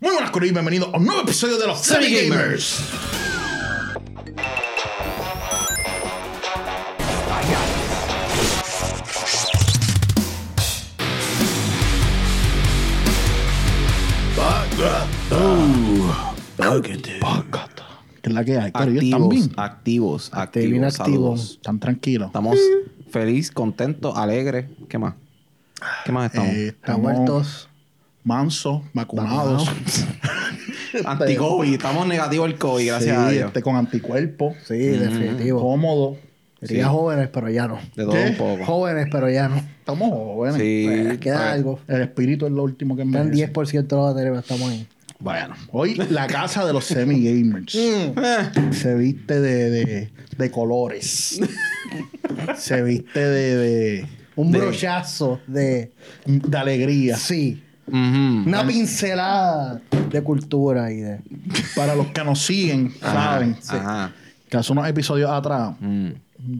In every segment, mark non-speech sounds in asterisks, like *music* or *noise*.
Muy buenas, Corillo, y bienvenidos a un nuevo episodio de los Semi Gamers. ¿Qué es la que hay? Corillo, ¿están Activos, bien? activos, Te bien activos. activo. saludos. ¿Están tranquilos? Estamos feliz, contentos, alegres. ¿Qué más? ¿Qué más estamos? Eh, estamos muertos. Mansos, vacunados. *laughs* Anti-COVID. Estamos negativos al COVID, gracias Sí, a Dios. este, con anticuerpos, Sí, definitivo. cómodo. Sería jóvenes, pero ya no. De todo ¿Qué? un poco. Jóvenes, pero ya no. Estamos jóvenes. Sí. Pues, queda algo. El espíritu es lo último que me Están 10% de la batería, pero estamos ahí. Bueno, hoy la casa de los semi-gamers *laughs* se viste de, de, de colores. se viste de, de, Un De- brochazo de... de alegría. Sí. Una pincelada de cultura y de... Para los que nos siguen, Ajá, saben Ajá. que hace unos episodios atrás, Mm.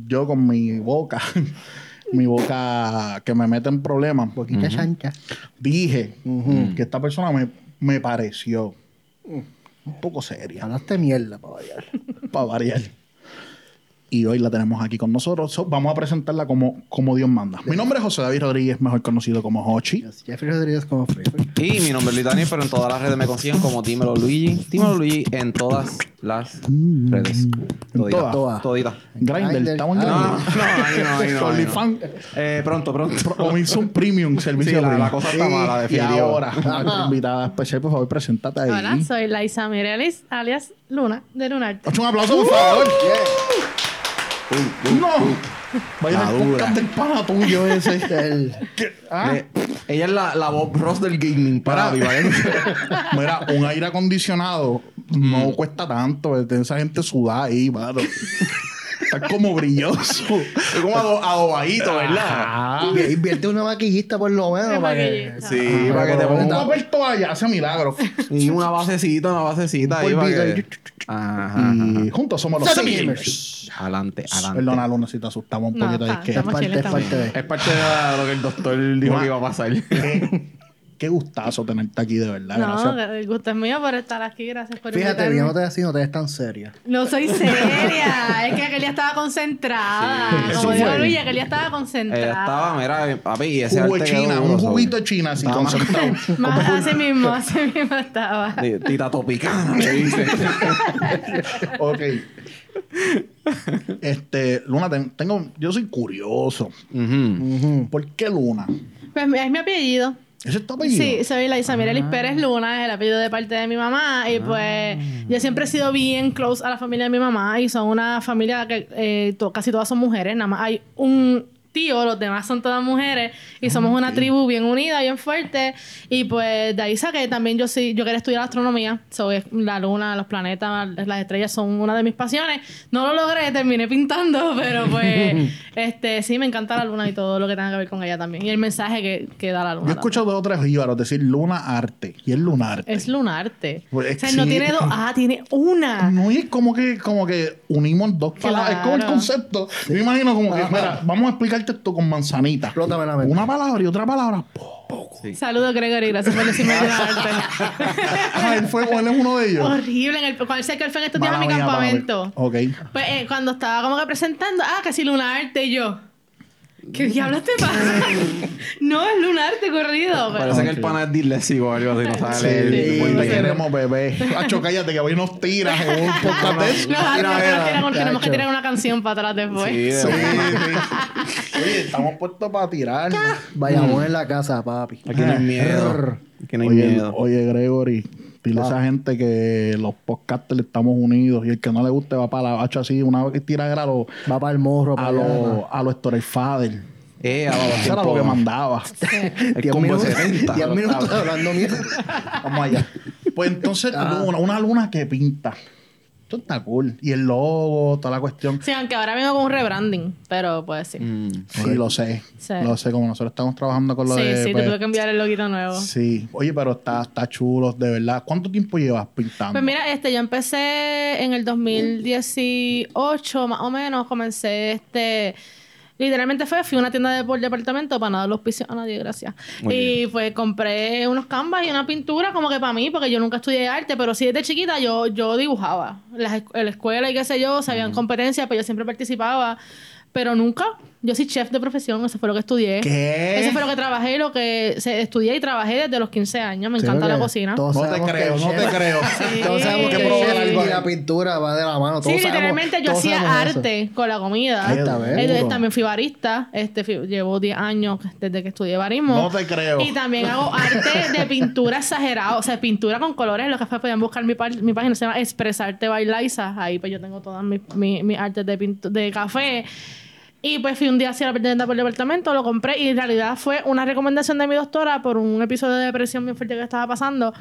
yo con mi boca, *laughs* mi boca que me mete en problemas, Boquita chancha. dije que esta persona me, me pareció un poco seria. Hablaste mierda para variar. para variar. Y hoy la tenemos aquí con nosotros. So, vamos a presentarla como, como Dios manda. Mi nombre es José David Rodríguez, mejor conocido como Hochi. Jeffrey Rodríguez como free. Y mi nombre es Luis Daniel, pero en todas las redes me consiguen como Dímelo Luigi. Dímelo Luigi en todas las redes. Todita. todas. Todas. Todita. Grindr, estamos en Ah, No, no, Grindr. no, no, no. OnlyFans. Eh, pronto, pronto. O me hizo un premium servicio. Sí, la, la cosa está mala, Y definitivo. ahora, *laughs* nuestra invitada especial, por favor, preséntate ahí. Hola, soy Laisa Mirelis, alias Luna, de Lunarte. Un aplauso, por favor. No. Vaya el podcast del pana tuyo ese. El- *laughs* ¿Qué? Ah, Eh, ella es la, la Bob Ross del gaming para ¿vale? *laughs* *laughs* Mira, un aire acondicionado no cuesta tanto. Esa gente sudada ahí, mano. *laughs* Está como brilloso. Es como ado- adobadito, ¿verdad? Invi- Invierte una maquillista por lo menos para que... Sí, Ah, para que te pero Un ponga papel toalla hace milagros. *laughs* y una basecita, una basecita Un ahí para que... Ajá, ajá, Y juntos somos los ajá. Adelante, adelante. Perdona, Luna, si te asustamos un No, poquito. es que Es estamos parte, chiles es parte de... Es parte de lo que el doctor dijo que iba a pasar. *laughs* qué, gustazo tenerte aquí, de verdad. No, Gracias. el gusto es mío por estar aquí, gracias por Fíjate, invitarme. viéndote así no te ves tan seria. No soy seria, *laughs* es que aquel día estaba concentrada. Sí, Como dijo fue. Luis, aquel día estaba Ella concentrada. estaba, mira, papi, y ese Jugo de arte China, duro, un juguito de China así concentrado. *laughs* Más así mismo, así mismo estaba. *laughs* Tita Topicana, le dice. ok. Este, Luna, ten- tengo, yo soy curioso. ¿Por qué Luna? Pues es mi apellido. ¿Ese es tu apellido? Sí, soy Laisa Mirelis Pérez Luna, es el apellido de parte de mi mamá. Y pues yo siempre he sido bien close a la familia de mi mamá y son una familia que eh, to- casi todas son mujeres. Nada más hay un tío, los demás son todas mujeres y somos una tribu bien unida, bien fuerte. Y pues de ahí saqué también yo sí, yo quería estudiar astronomía. So, es la luna, los planetas, las estrellas son una de mis pasiones. No lo logré, terminé pintando, *laughs* pero pues *laughs* este sí me encanta la luna y todo lo que tenga que ver con ella también. Y el mensaje que, que da la luna. Yo he escuchado dos o tres jíbaros decir Luna Arte. Y es Lunarte. Es lunarte. Pues, o sea, no tiene dos. *laughs* Ah, tiene una. No, y es como que, como que unimos dos palabras. Es como el concepto. Yo me imagino como que, mira, vamos a explicarte esto con manzanita. Explótame la mente. Una palabra y otra palabra. po. Sí. Saludos, Gregory. Gracias por decirme lunarte. *laughs* Ah, él fue, él es uno de ellos. Horrible. En el, cuando sé que él fue en estos días a mi mía, campamento. Ok. Pues eh, cuando estaba como que presentando, ah, que si lunarte y yo. ¿Qué diablos te pasa? *laughs* no, es lunarte corrido. Pero... Parece que el pana es disléxico o algo así, no sabe Sí, pues sí. te queremos, bebé. Hacho, cállate, que hoy nos tiras en un *laughs* podcast de eso. No, no, Mira, no, mira, tenemos, que tirar una canción para atrás después. Sí, de Sí, sí. Oye, estamos puestos para tirar. Vayamos en la casa, papi. Aquí no hay miedo. Aquí no hay Oye, miedo. oye, Gregory, dile a esa gente que los podcasters estamos unidos y el que no le guste va para la hacha así, una vez que tira era a los Va para el morro. a los a los Story Father. Eh, a los Eso era lo que mandaba. *laughs* *laughs* El Diez combo minutos, 70. diez minutos *laughs* hablando mierda. Vamos allá. Pues entonces, luna, una luna que pinta. Esto está cool. Y el logo, toda la cuestión. Sí, aunque ahora vengo con un rebranding, pero pues sí. Mm. Sí, lo sé. Sí. Lo sé, como nosotros estamos trabajando con lo sí, de. sí, pues, te tuve que enviar el loguito nuevo. Sí. Oye, pero está, está chulo, de verdad. ¿Cuánto tiempo llevas pintando? Pues mira, este, yo empecé en el 2018, más o menos, comencé este Literalmente fue, fui a una tienda de por departamento para no dar los pisos a nadie, gracias. Muy y pues compré unos canvas y una pintura como que para mí, porque yo nunca estudié arte, pero sí desde chiquita yo, yo dibujaba. Las en la escuela y qué sé yo, se habían competencias, pero yo siempre participaba. Pero nunca, yo soy chef de profesión, eso fue lo que estudié. ¿Qué? Eso fue lo que trabajé, lo que se, estudié y trabajé desde los 15 años. Me encanta la cocina. No te creo, no te creo. *laughs* Todos sabemos que Sí. y ahí. la pintura va de la mano. Sí, Todos sabemos- literalmente yo todos hacía sabemos eso. arte con la comida. Ahí está, ¿ves? Duro. también fui barista. Este, fui- llevo 10 años desde que estudié barismo. No te creo. Y también hago arte de pintura exagerado. O sea, pintura con colores. Lo que fue, podían buscar mi, mi página. Se llama Expresarte by Liza. Ahí pues yo tengo todas mis, mis, mis artes de, de café. Y pues fui un día hacia la tienda por el departamento, lo compré y en realidad fue una recomendación de mi doctora por un episodio de depresión bien fuerte que estaba pasando.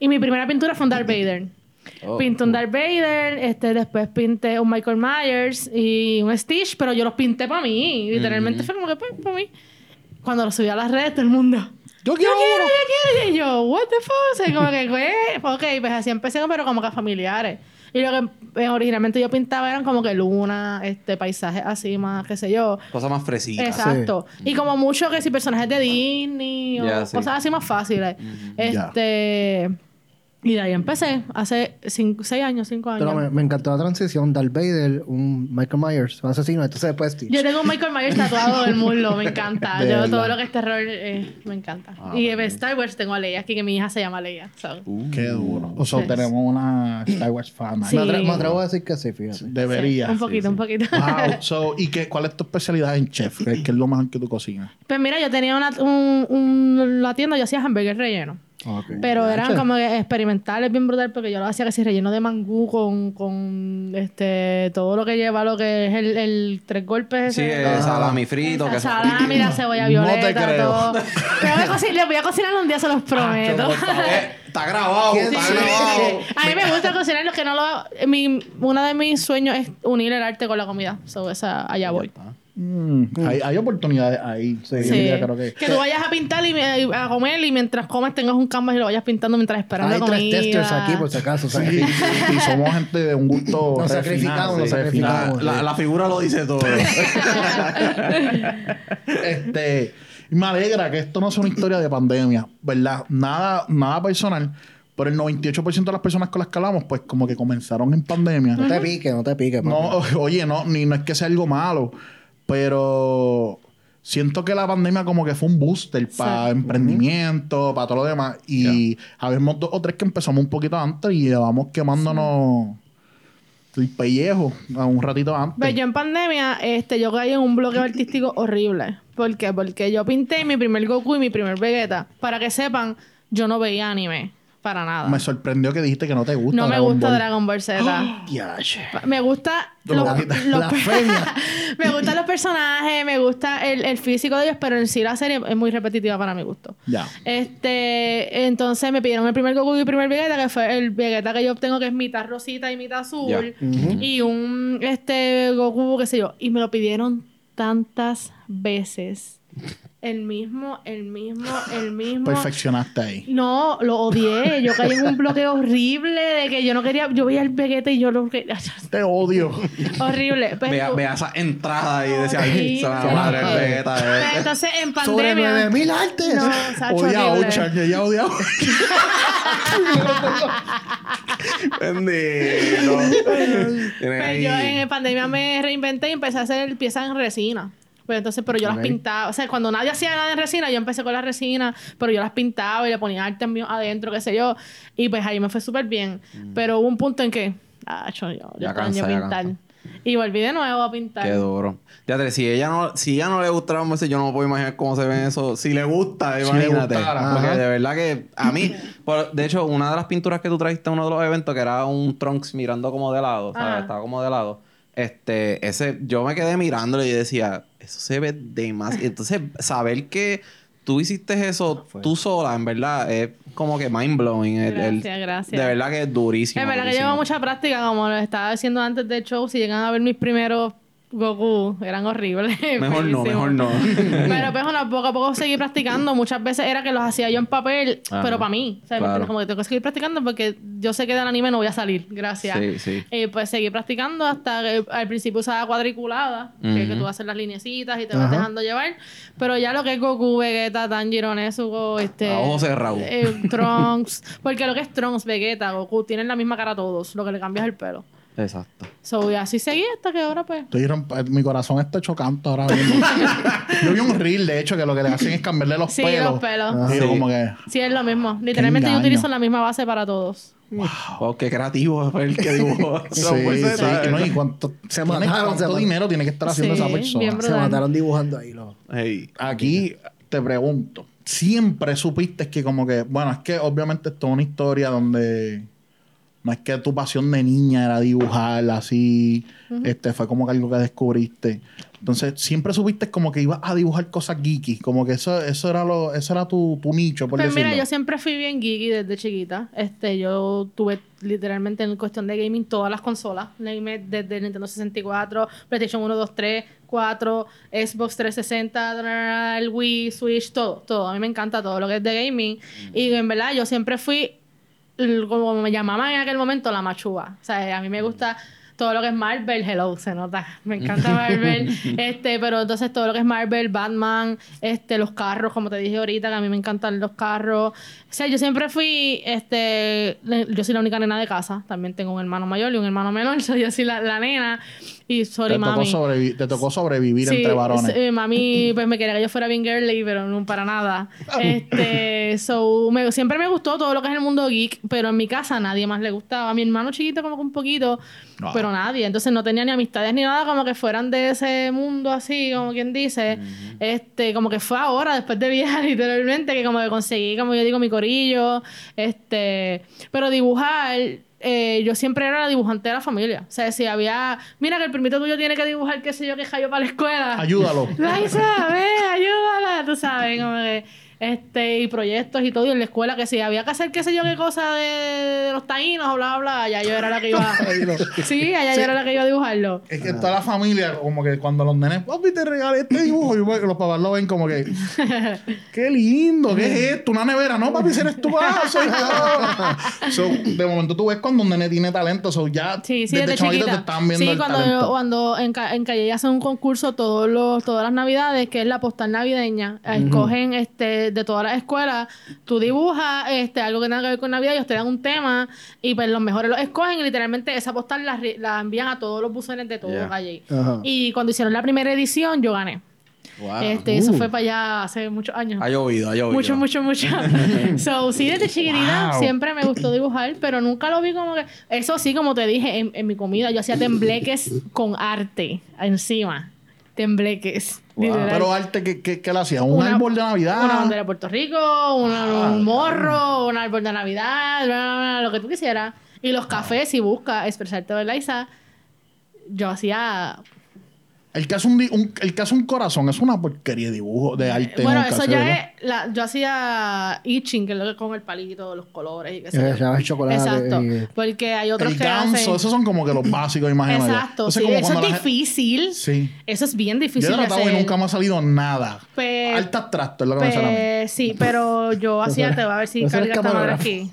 Y mi primera pintura fue un Darth *laughs* Vader. Oh, pinté un Darth Vader, este, después pinté un Michael Myers y un Stitch, pero yo los pinté para mí. Literalmente fue como que pues, para mí. Cuando los subí a las redes, todo el mundo. Yo Yo quiero quiero, uno. yo quiero. Y yo, what the fuck? O sea, como que, pues, ok, pues así empecé, pero como que familiares. Y lo que eh, originalmente yo pintaba eran como que luna, este, paisajes así más, qué sé yo. Cosa más fresita. Exacto. Y como mucho que si personajes de Disney o sí. cosas así más fáciles. Este. Y de ahí empecé, hace 6 años, 5 años. Pero me, me encantó la transición. Darth Vader, un Michael Myers, un asesino. Entonces después Stitch. Yo tengo un Michael Myers tatuado del muslo, me encanta. De Yo verdad. todo lo que es terror eh, me encanta. Ah, y de Star Wars tengo a Leia, aquí que mi hija se llama Leia. so. Uh. Qué duro. O sea, Sí. tenemos una Star Wars fan. Sí. Me, atre- me atrevo a decir que sí, fíjate. Debería. Sí, un poquito, un poquito. Wow. *laughs* So, ¿Y qué, cuál es tu especialidad en chef? ¿Qué, es lo mejor que tú cocinas? Pues mira, yo tenía una, un, un- la tienda, yo hacía hamburgues rellenos. Pero eran como experimentales bien brutal porque yo lo hacía que si relleno de mangú con, con este todo lo que lleva lo que es el, el tres golpes Sí, ese. el salami frito. Que salami, la cebolla No te violeta, creo. todo. *laughs* Pero voy a cocinar- les voy a cocinar un día, se los prometo. Eh, está grabado, ¿Quién está sí? grabado. A mí me gusta cocinar, lo que no lo... Mi, uno de mis sueños es unir el arte con la comida. So, esa, allá voy. Mm, Hay, hay oportunidades ahí. Sí. Creo que... Que tú vayas a pintar y a comer y mientras comes tengas un canvas y lo vayas pintando mientras esperas Hay la tres testers aquí, por si acaso. y somos gente de un gusto Nos refinado, sacrificamos, nos sacrificamos. La, la figura lo dice todo. *laughs* Este, me alegra que esto no sea una historia de pandemia, ¿verdad? Nada, nada personal, pero el 98% de las personas con las que hablamos, pues como que comenzaron en pandemia. No te piques, no te piques. No, *laughs* oye, no, ni no es que sea algo malo, pero siento que la pandemia como que fue un booster para emprendimiento, para todo lo demás. Y habemos dos o tres que empezamos un poquito antes y llevamos quemándonos el pellejo a un ratito antes. Pues yo en pandemia, este, yo caí en un bloqueo *clears throat* artístico horrible. ¿Por qué? Porque yo pinté mi primer Goku y mi primer Vegeta. Para que sepan, yo no veía anime. Para nada. Me sorprendió que dijiste que no te gusta. no me Dragon gusta Ball. Dragon Ball Z. Diache. Me gusta Lo los, *laughs* me gustan los personajes, me gusta el, el físico de ellos, pero en sí la serie es muy repetitiva para mi gusto. Ya. Este, entonces me pidieron el primer Goku y el primer Vegeta, que fue el Vegeta que yo obtengo, que es mitad rosita y mitad azul. Y un este Goku, qué sé yo. Y me lo pidieron tantas veces. El mismo, el mismo, el mismo. Perfeccionaste ahí. No, lo odié. Yo caí en un bloqueo horrible de que yo no quería. Yo veía el Vegeta y yo lo. *laughs* Te odio. Horrible. Vea, vea esa entrada y decía, ay, se la madre el eh". entonces en Sobre pandemia. 9000 artes. No, Sacho, Odia a. Ochan, que ella odia a Bendito. Pues ahí- yo en pandemia me reinventé y empecé a hacer piezas en resina. Pues entonces, pero yo las pintaba. O sea, cuando nadie hacía nada en resina, yo empecé con la resina, pero yo las pintaba y le ponía arte mío adentro, qué sé yo. Y pues ahí me fue súper bien. Pero hubo un punto en que, ah, yo, yo, yo Mm. Cansa, ya pintar. cansa. Y volví de nuevo a pintar. Qué duro. Fíjate, si ella no, si ella no le gusta la música, yo no me puedo imaginar cómo se ven eso. Si le gusta, le imagínate. gustara. Porque de verdad que a mí, *laughs* por- de hecho, una de las pinturas que tú trajiste a uno de los eventos, que era un Trunks mirando como de lado, ¿sabes? Estaba como de lado. Este, ese, yo me quedé mirándolo y decía, eso se ve de más. Y entonces, saber que tú hiciste eso tú sola, en verdad, es como que mind blowing. El, el- Gracias, gracias. De verdad que es durísimo. Es verdad que llevo mucha práctica, como lo estaba diciendo antes del show. Si llegan a ver mis primeros Goku eran horribles. Mejor *laughs* no, mejor no. *laughs* Pero pues una, poco a poco seguí practicando. Muchas veces era que los hacía yo en papel, Ajá. pero para mí. O sea, ¿me Claro. Como que tengo que seguir practicando porque yo sé que del anime no voy a salir. Gracias. Sí, sí. Y pues seguí practicando hasta que al principio usaba cuadriculada, que, que tú haces las linecitas y te vas Ajá. dejando llevar. Pero ya lo que es Goku, Vegeta, Tanjiro, Nezuko, este... A ojos cerrados. eh, Trunks. porque lo que es Trunks, Vegeta, Goku, tienen la misma cara todos. Lo que le cambia es el pelo. Exacto. So, y así seguí hasta que ahora pues... Estoy romp- mi corazón está chocando ahora mismo. *laughs* yo vi un reel, de hecho, que lo que le hacen es cambiarle los Sí, pelos. los pelos. Y yo Sí. como que... Sí, es lo mismo. Literalmente yo engaño. utilizo la misma base para todos. Wow, qué creativo fue el que dibujó. *laughs* Sí, sí. Z. ¿no? ¿Y cuánto, Se tiene- mataron, cuánto se mataron. dinero tiene que estar haciendo Sí, esa persona? bien Se brutal. mataron dibujando ahí. Los... Hey. Aquí te pregunto, siempre supiste que como que, bueno, es que obviamente esto es una historia donde no es que tu pasión de niña era dibujar así, este fue como que algo que descubriste. Entonces, siempre supiste como que ibas a dibujar cosas geeky, como que eso, eso era lo, eso era tu, tu nicho, por Pues decirlo. mira, yo siempre fui bien geeky desde chiquita. Este, yo tuve literalmente en cuestión de gaming todas las consolas. Desde Nintendo 64, PlayStation 1, 2, 3, 4, Xbox 360, el Wii, Switch, todo, todo. A mí me encanta todo lo que es de gaming. Y en verdad yo siempre fui, como me llamaban en aquel momento, la machuba. O sea, a mí me gusta todo lo que es Marvel, hello, se nota. Me encanta *laughs* Marvel. este, pero entonces todo lo que es Marvel, Batman, este, los carros, como te dije ahorita, que a mí me encantan los carros. O sea, yo siempre fui, este, yo soy la única nena de casa. También tengo un hermano mayor y un hermano menor. *laughs* so yo soy la, la nena. Y sorry, te, tocó mami. sobrevi- te tocó sobrevivir Sí, entre varones. sí, mami, pues me quería que yo fuera bien girly, pero no para nada. *laughs* Este, so, me- siempre me gustó todo lo que es el mundo geek, pero en mi casa a nadie más le gustaba. A mi hermano chiquito como que un poquito, Ah. pero nadie. Entonces no tenía ni amistades ni nada como que fueran de ese mundo así, como quien dice. Este, como que fue ahora, después de viajar *laughs* literalmente, que como que conseguí, como yo digo, mi corillo. Este, pero dibujar eh, yo siempre era la dibujante de la familia. O sea, si había, mira que el primito tuyo tiene que dibujar, qué sé yo, que yo para la escuela. Ayúdalo. *laughs* Laisa, ve, ayúdala, tú sabes, como que, este, y proyectos y todo, y en la escuela que si había que hacer qué sé yo qué cosa de, de los taínos, bla, bla, ya yo era la que iba. *laughs* *laughs* sí, allá yo era la que iba a dibujarlo. Es que toda la familia, como que cuando los nenes, papi, te regalé este dibujo, y los papás lo ven como que, *laughs* qué lindo, ¿qué es esto? Una nevera, no, papi, eres tú, ah, soy yo. so, de momento tú ves cuando un nene tiene talento, so ya Sí, sí, desde, desde chiquita. te estaban viendo sí, el cuando, talento. cuando en, Ca- en Calle hacen un concurso todos los, todas las navidades, que es la postal navideña. Escogen este, de todas las escuelas, tú dibujas este, algo que tenga que ver con Navidad, ellos te dan un tema y pues los mejores los escogen y literalmente esa postal la, la envían a todos los buzones de todo Yeah. Calle. Ajá. Y cuando hicieron la primera edición, yo gané. Wow. Este, Eso fue para allá hace muchos años. Ha llovido, ha llovido. Mucho, mucho, mucho. *laughs* so, sí, desde chiquitita Wow. siempre me gustó dibujar, pero nunca lo vi como que. Eso sí, como te dije, en, en mi comida yo hacía tembleques con arte encima. Tembleques. Pero arte, ¿qué, qué, qué le hacía? ¿Un Una- árbol de Navidad? Una bandera de Puerto Rico, una- un morro, un árbol de Navidad, bla, bla, bla, lo que tú quisieras. Y los cafés, si buscas expresarte, ¿verdad, Isa? Yo hacía El que, hace un, un- el que hace un corazón es una porquería de dibujo, de arte. Bueno, ¿no? Que eso ya es. la- yo hacía itching, que es lo que con el palito, los colores y sé Eh, yo. ya ves chocolate Exacto. y- Porque hay otros El que ganso, hacen. esos son como que los *coughs* básicos, imagino yo. Exacto. Entonces, sí, eso es la difícil. Sí. Eso es bien Yo difícil he de tratado y nunca me ha salido nada. Pe- Alta abstracto es lo que me sale a mí. pe- sí, pero yo *laughs* hacía, te voy a ver si Pues carga esta madre aquí.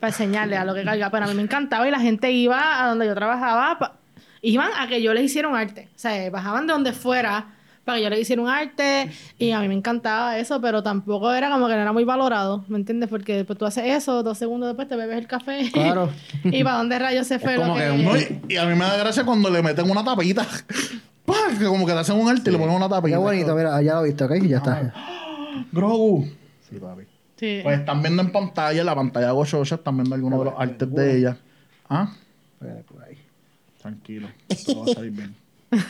Para enseñarle a lo que carga. Pero a mí me encantaba y la gente iba a donde yo trabajaba. pa- iban a que yo les hiciera un arte. O sea, bajaban de donde fuera para que yo les hiciera un arte. Y a mí me encantaba eso, pero tampoco era como que no era muy valorado. ¿Me entiendes? Porque después tú haces eso, dos segundos después te bebes el café. *laughs* Claro. ¿Y para dónde rayos se fue Es lo como que... que un- No, y, y a mí me da gracia cuando le meten una tapita. *laughs* ¡Pah! Que como que le hacen un arte y le ponen una tapita. Qué bonito, mira, allá lo viste, ¿ok? Y ya está. Grogu. Sí, papi. Sí. Pues están viendo en pantalla, en la pantalla de Goshosha, están viendo algunos de los artes de ella. Ah. Tranquilo. Todo va a salir bien. *laughs*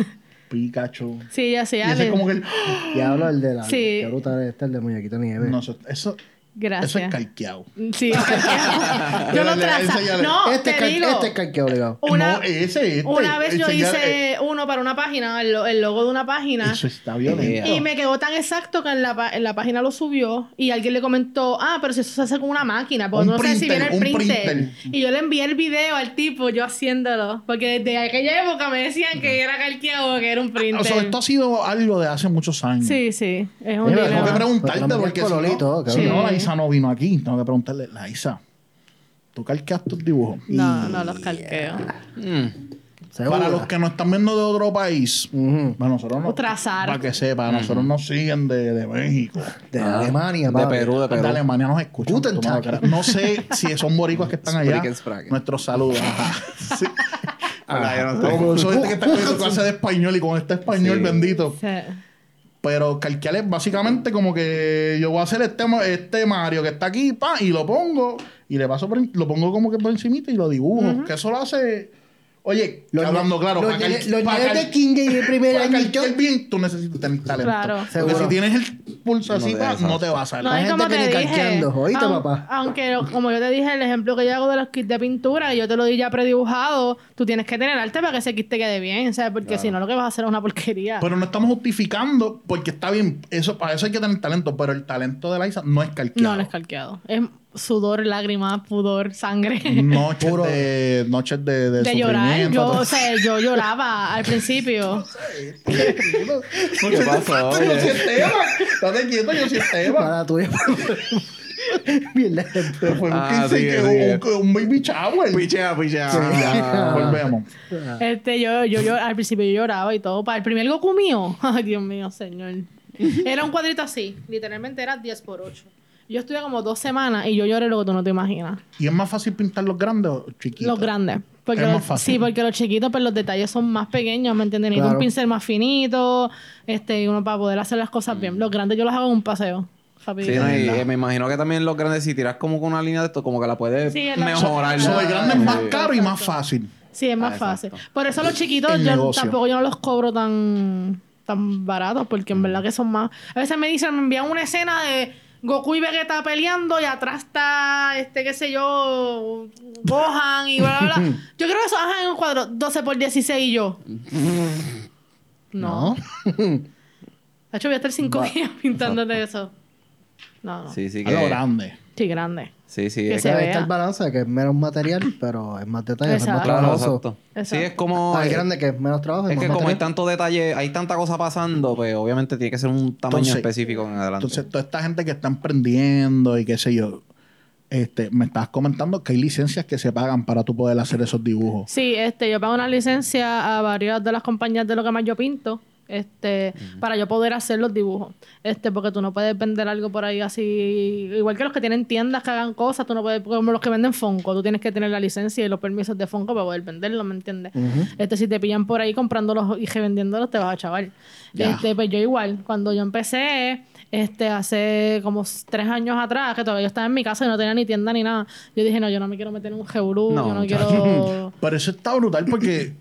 Pikachu. Sí, ya sé, Y ya ese es como que el... *gasps* Y hablo el de la. Sí. Qué brutal este, el de muñequito nieve. No, eso, eso, Gracias. eso es calqueado. Sí, *laughs* yo lo traza. No, este, es te cal- digo. este es calqueado obligado. Una, no, ese, este. una vez yo hice eh, uno para una página, el, lo- el logo de una página. Eso está violento. Y me quedó tan exacto que en la, pa- en la página lo subió y alguien le comentó, ah, pero si eso se hace con una máquina, porque Un no sé si viene el un printer. printer. Y yo le envié el video al tipo, yo haciéndolo, porque desde aquella época me decían que era calqueado, que era un O printer. sea, esto ha sido algo de hace muchos años. Sí, sí, es un Tengo que preguntarte me porque si colorito, no, Isa no vino aquí. Tengo que preguntarle, la Isa, ¿tú calqueas tus dibujos? No, no los calqueo. Mm. Para los que nos están viendo de otro país, para nosotros no. Trazar. Para que sepa, nosotros nos siguen de, de México. De Ah, Alemania, De. Perú, de Perú. De Alemania nos escuchan. No sé si son boricuas que están allá. Nuestros saludos. *laughs* Ajá. Sí. Ah, yo no sé. No, pero eso es que está cogiendo clase de español y con este español Sí. bendito. Sí. Pero calquear es básicamente como que yo voy a hacer este, este Mario que está aquí, pa, y lo pongo, y le paso por, lo pongo como que por encimita y lo dibujo. Que eso lo hace. Oye, Los hablando claro, los cal- de King de primer para añito. calquear bien, tú necesitas tener talento. Claro. Porque Seguro. si tienes el pulso así, No te no te va a salir. No, Hay y gente como que te ni dije, calqueando. ¿Oíste, aun- papá? Aunque, como yo te dije, el ejemplo que yo hago de los kits de pintura, y yo te lo di ya predibujado, tú tienes que tener arte para que ese kit te quede bien, ¿sabes? Porque si no, lo que vas a hacer es una porquería. Pero no estamos justificando porque está bien. Eso, para eso hay que tener talento. Pero el talento de la Isa no es calqueado. no, no es calqueado. Es sudor, lágrimas, pudor, sangre. *laughs* Noches Puro- de, noches de, de, De llorar. Yo, o sea, yo lloraba al principio. *laughs* ¿Qué pasó? Yo sí Oye? es tema. Estate quieto, yo sí es tema. Para tuya. Mierda. Pero fue un Ah, 15 sigue, que sigue. un, un baby shower. Pichea, pichea. Ya, *laughs* volvemos. Este, yo, yo, yo, al principio yo lloraba y todo. Para el primer Goku mío, ay Dios mío, señor. Era un cuadrito así, literalmente era 10 por 8. Yo estuve como dos semanas y yo lloré lo que tú no te imaginas. ¿Y es más fácil pintar los grandes o chiquitos? Los grandes. Porque Es los- más fácil. Sí, porque los chiquitos, pues los detalles son más pequeños, ¿me entiendes? Necesito Claro. un pincel más finito, este, y uno para poder hacer las cosas bien. Los grandes yo los hago en un paseo. Sí, Rapidito. no, y eh, me imagino que también los grandes, si tiras como con una línea de esto, como que la puedes Sí, es la- mejorar. So, el grande es más Sí. caro y más fácil. Sí, es más Ah, fácil. Por eso los chiquitos El yo negocio. tampoco yo no los cobro tan, tan baratos, porque en verdad que son más. A veces me dicen, me envían una escena de Goku y Vegeta peleando y atrás está, este, qué sé yo, Gohan y bla, bla, bla. *laughs* Yo creo que eso ajá, en un cuadro 12 por 16 y yo. *laughs* No. De hecho, voy a estar cinco días *laughs* pintándote eso. No, no. Sí, Sí, sí, A lo que... grande. grande. Sí, sí. Que es se que- Ahí vea. está el balance, que es menos material, *laughs* pero es más detalle, es más. Claro, trabajoso. exacto. Sí, es como... Ah, el grande que es menos trabajo. Es que como hay tanto detalle, hay tanta cosa pasando, pues obviamente tiene que ser un tamaño Entonces- específico en adelante. Entonces, toda esta gente que está emprendiendo y qué sé yo, este, me estabas comentando que hay licencias que se pagan para tú poder hacer esos dibujos. Sí, este, yo pago una licencia a varias de las compañías de lo que más yo pinto, este, para yo poder hacer los dibujos. Este, porque tú no puedes vender algo por ahí así, igual que los que tienen tiendas que hagan cosas, tú no puedes, como los que venden Fonco, tú tienes que tener la licencia y los permisos de Fonco para poder venderlo, ¿me entiendes? Este, si te pillan por ahí comprándolos y revendiéndolos, te vas a chaval. Este, pues yo igual, cuando yo empecé, este, hace como tres años atrás, que todavía yo estaba en mi casa y no tenía ni tienda ni nada, yo dije, no, yo no me quiero meter en un geurú, No, yo no quiero... *laughs* Pero eso está brutal porque,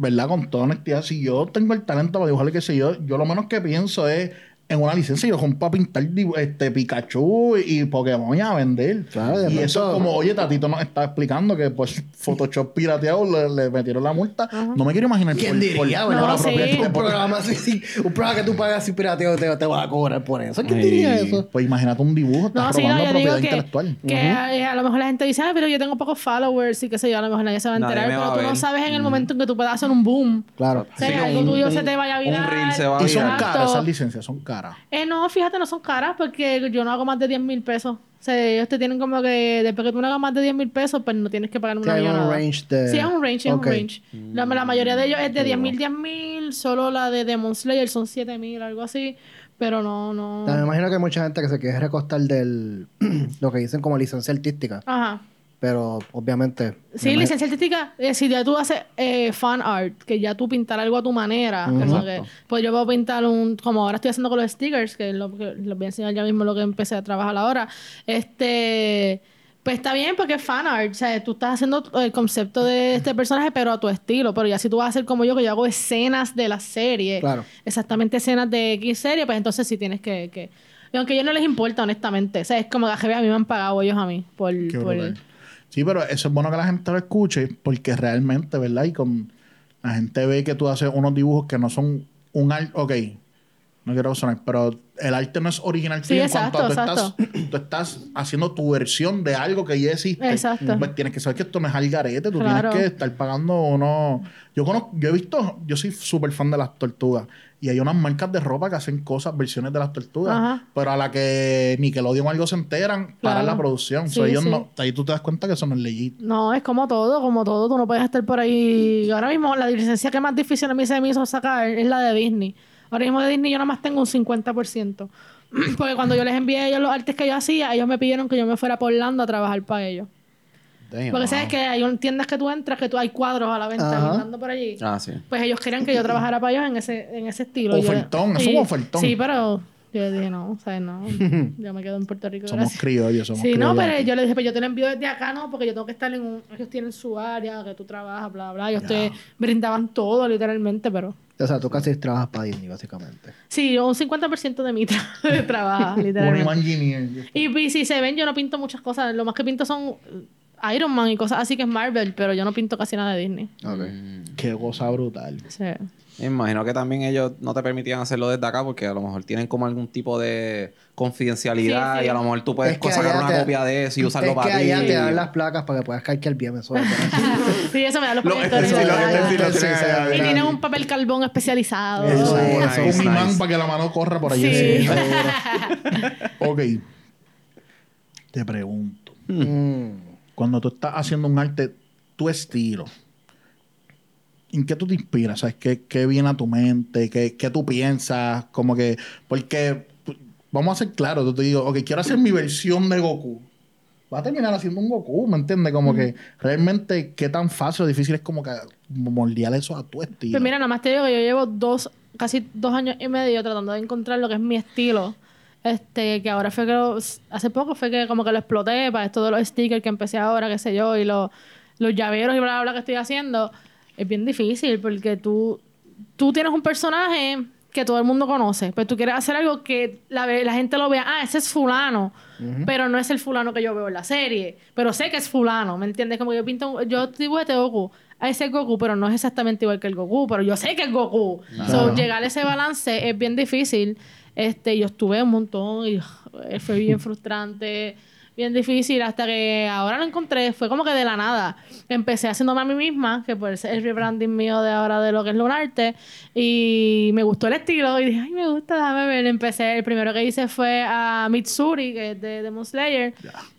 ¿verdad? Con toda honestidad, si yo tengo el talento para dibujar, qué sé yo, yo lo menos que pienso es en una licencia. Yo compro para pintar dibu- este, Pikachu y Pokémon y a vender. Claro, y eso es como, oye, Tatito nos está explicando que pues *laughs* Photoshop pirateado le, le metieron la multa. No me quiero imaginar ¿Quién por- diría, por- No, por sí. Un programa así, sí, un programa que tú pagas sin pirateo te, te vas a cobrar por eso. ¿Quién Ay. diría eso? Pues imagínate un dibujo, estás No, sí, no, robando yo digo propiedad que, intelectual. que eh, a lo mejor la gente dice, ah, pero yo tengo pocos followers y qué sé yo, a lo mejor nadie se va a Nadie enterar, va pero a tú no sabes en el momento en que tú puedas hacer un boom. Claro. O sea, Sí, que algo un- tuyo un- se te vaya a un virar. reel se va a Y son caras, esas licencias son caras. Eh, no, fíjate, no son caras porque yo no hago más de 10 mil pesos. O sea, ellos te tienen como que después que tú no hagas más de 10 mil pesos, pues no tienes que pagar una hay un millonada. range de- Sí, es un range, es un range. La, la mayoría de ellos es de 10 mil, 10 mil. Solo la de Demon Slayer son 7 mil, algo así. Pero no, no. Me imagino que hay mucha gente que se quiere recostar del *clears throat* lo que dicen como licencia artística, Ajá. Pero obviamente Sí, licencia artística, eh, si ya tú haces eh, fan art, que ya tú pintar algo a tu manera, como que, pues yo puedo pintar un, como ahora estoy haciendo con los stickers, que lo que les voy a enseñar ya mismo lo que empecé a trabajar ahora, este, pues está bien porque es fan art, o sea, tú estás haciendo el concepto de este personaje, pero a tu estilo, pero ya si tú vas a hacer como yo, que yo hago escenas de la serie, Claro. exactamente escenas de X serie, pues entonces sí tienes que... que y aunque a ellos no les importa, honestamente. O sea, es como que a mí me han pagado ellos a mí por... Qué por. Sí, pero eso es bueno que la gente lo escuche porque realmente, ¿verdad? Y con la gente ve que tú haces unos dibujos que no son un. Ok, no quiero sonar, pero el arte no es original Sí, en exacto, cuanto a tú estás, *clears throat* tú estás haciendo tu versión de algo que ya existe. Exacto. Pues tienes que saber que esto no es al garete, tú Claro. tienes que estar pagando uno. Yo conozco, yo he visto, yo soy súper fan de las tortugas. Y hay unas marcas de ropa que hacen cosas, versiones de las tortugas. Ajá. Pero a la que Nickelodeon o algo se enteran, Claro. la producción. Sí, So, ellos sí. no, ahí tú te das cuenta que eso no es legit. No, es como todo, como todo. Tú no puedes estar por ahí. Ahora mismo, la licencia que más difícil a mí se me hizo sacar es la de Disney. Ahora mismo de Disney yo nada más tengo un 50%. *clears throat* Porque cuando yo les envié a ellos los artes que yo hacía, ellos me pidieron que yo me fuera por Orlando a trabajar para ellos. Damn, Porque wow. sabes que hay un- tiendas que tú entras que tú hay cuadros a la venta Ajá. pintando por allí. Ah, sí. Pues ellos querían que yo *laughs* trabajara para ellos en ese, en ese estilo. Ofertón, es un ofertón. Sí, pero yo dije, no, o sea, no. *laughs* yo me quedo en Puerto Rico. Somos gracias. criollos, somos Sí, no, pero aquí. yo le dije, pero yo te lo envío desde acá, no, porque yo tengo que estar en un... Ellos tienen su área, que tú trabajas, bla, bla. Ellos te brindaban todo, literalmente, pero... O sea, tú casi trabajas para Disney, básicamente. Sí, un 50% de mi tra- *laughs* trabajo, literalmente. engineer. Y, y si se ven, yo no pinto muchas cosas. Lo más que pinto son eh, Iron Man y cosas así que es Marvel, pero yo no pinto casi nada de Disney. Ok. Qué cosa brutal. Sí. Me imagino que también ellos no te permitían hacerlo desde acá porque a lo mejor tienen como algún tipo de confidencialidad Sí, sí. y a lo mejor tú puedes Es que sacar una te- copia de eso y usarlo es para que ti. allá te dan las placas para que puedas calcar bien eso. *laughs* sí, eso me da los Lo- proyectores. allá. sí. y tienen un papel carbón especializado. Eso, Nice, es un imán nice. para que la mano corra por allí. Sí. Sí. *laughs* ok. Te pregunto. Mm. Cuando tú estás haciendo un arte, tu estilo, ¿en qué tú te inspiras? ¿Sabes? ¿Qué, qué viene a tu mente? ¿Qué, qué tú piensas? Como que, porque, vamos a ser claros, yo te digo, ok, quiero hacer mi versión de Goku. Va a terminar haciendo un Goku, ¿me entiendes? Como que realmente qué tan fácil o difícil es como que moldear eso a tu estilo. Pues mira, nada más te digo que yo llevo dos, casi dos años y medio tratando de encontrar lo que es mi estilo. Este, que ahora fue que lo- hace poco fue que como que lo exploté para esto de los stickers que empecé ahora, qué sé yo, y los, los llaveros y bla, bla, bla que estoy haciendo. Es bien difícil porque tú, tú tienes un personaje que todo el mundo conoce, pero tú quieres hacer algo que la, la gente lo vea, ah, ese es fulano, pero no es el fulano que yo veo en la serie, pero sé que es fulano, ¿me entiendes? Como yo pinto, yo dibujé Goku, a ese Goku, pero no es exactamente igual que el Goku, pero yo sé que es Goku. So, llegar a ese balance es bien difícil. Este, yo estuve un montón y fue bien *laughs* frustrante, bien difícil, hasta que ahora lo encontré, fue como que de la nada. Empecé haciéndome a mí misma, que pues es el rebranding mío de ahora de lo que es Lunarte, y me gustó el estilo, y dije, ay, me gusta, déjame ver. Empecé, el primero que hice fue a Mitsuri, que es de Demon Slayer,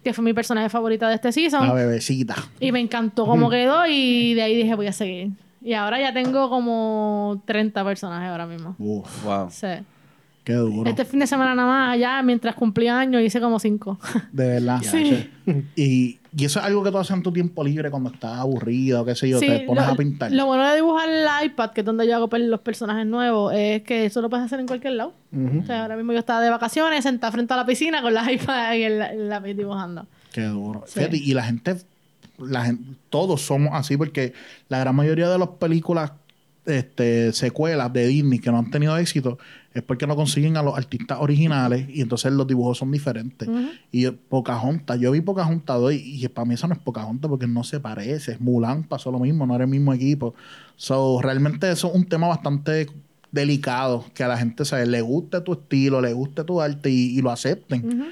que fue mi personaje favorita de este season. La bebecita. Y me encantó cómo quedó y de ahí dije, voy a seguir. Y ahora ya tengo como 30 personajes ahora mismo. Uf, Wow. Sí. Qué duro. Este fin de semana nada más, allá, mientras cumplía años, hice como 5. De verdad. *laughs* Sí. Y, y eso es algo que tú haces en tu tiempo libre cuando estás aburrido, qué sé yo, te pones lo, a pintar. Lo bueno de dibujar el iPad, que es donde yo hago per- los personajes nuevos, es que eso lo puedes hacer en cualquier lado. O sea, ahora mismo yo estaba de vacaciones, sentada frente a la piscina con la *laughs* iPad y el, el lápiz dibujando. Qué duro. Sí. Fíjate, y la gente, la gente, todos somos así porque la gran mayoría de las películas, este, secuelas de Disney que no han tenido éxito es porque no consiguen a los artistas originales y entonces los dibujos son diferentes. Y Pocahontas, yo vi Pocahontas 2 y, y para mí eso no es Pocahontas porque no se parece. Mulan pasó lo mismo, no era el mismo equipo. So, realmente eso es un tema bastante delicado, que a la gente ¿sabes? le guste tu estilo, le guste tu arte y, y lo acepten.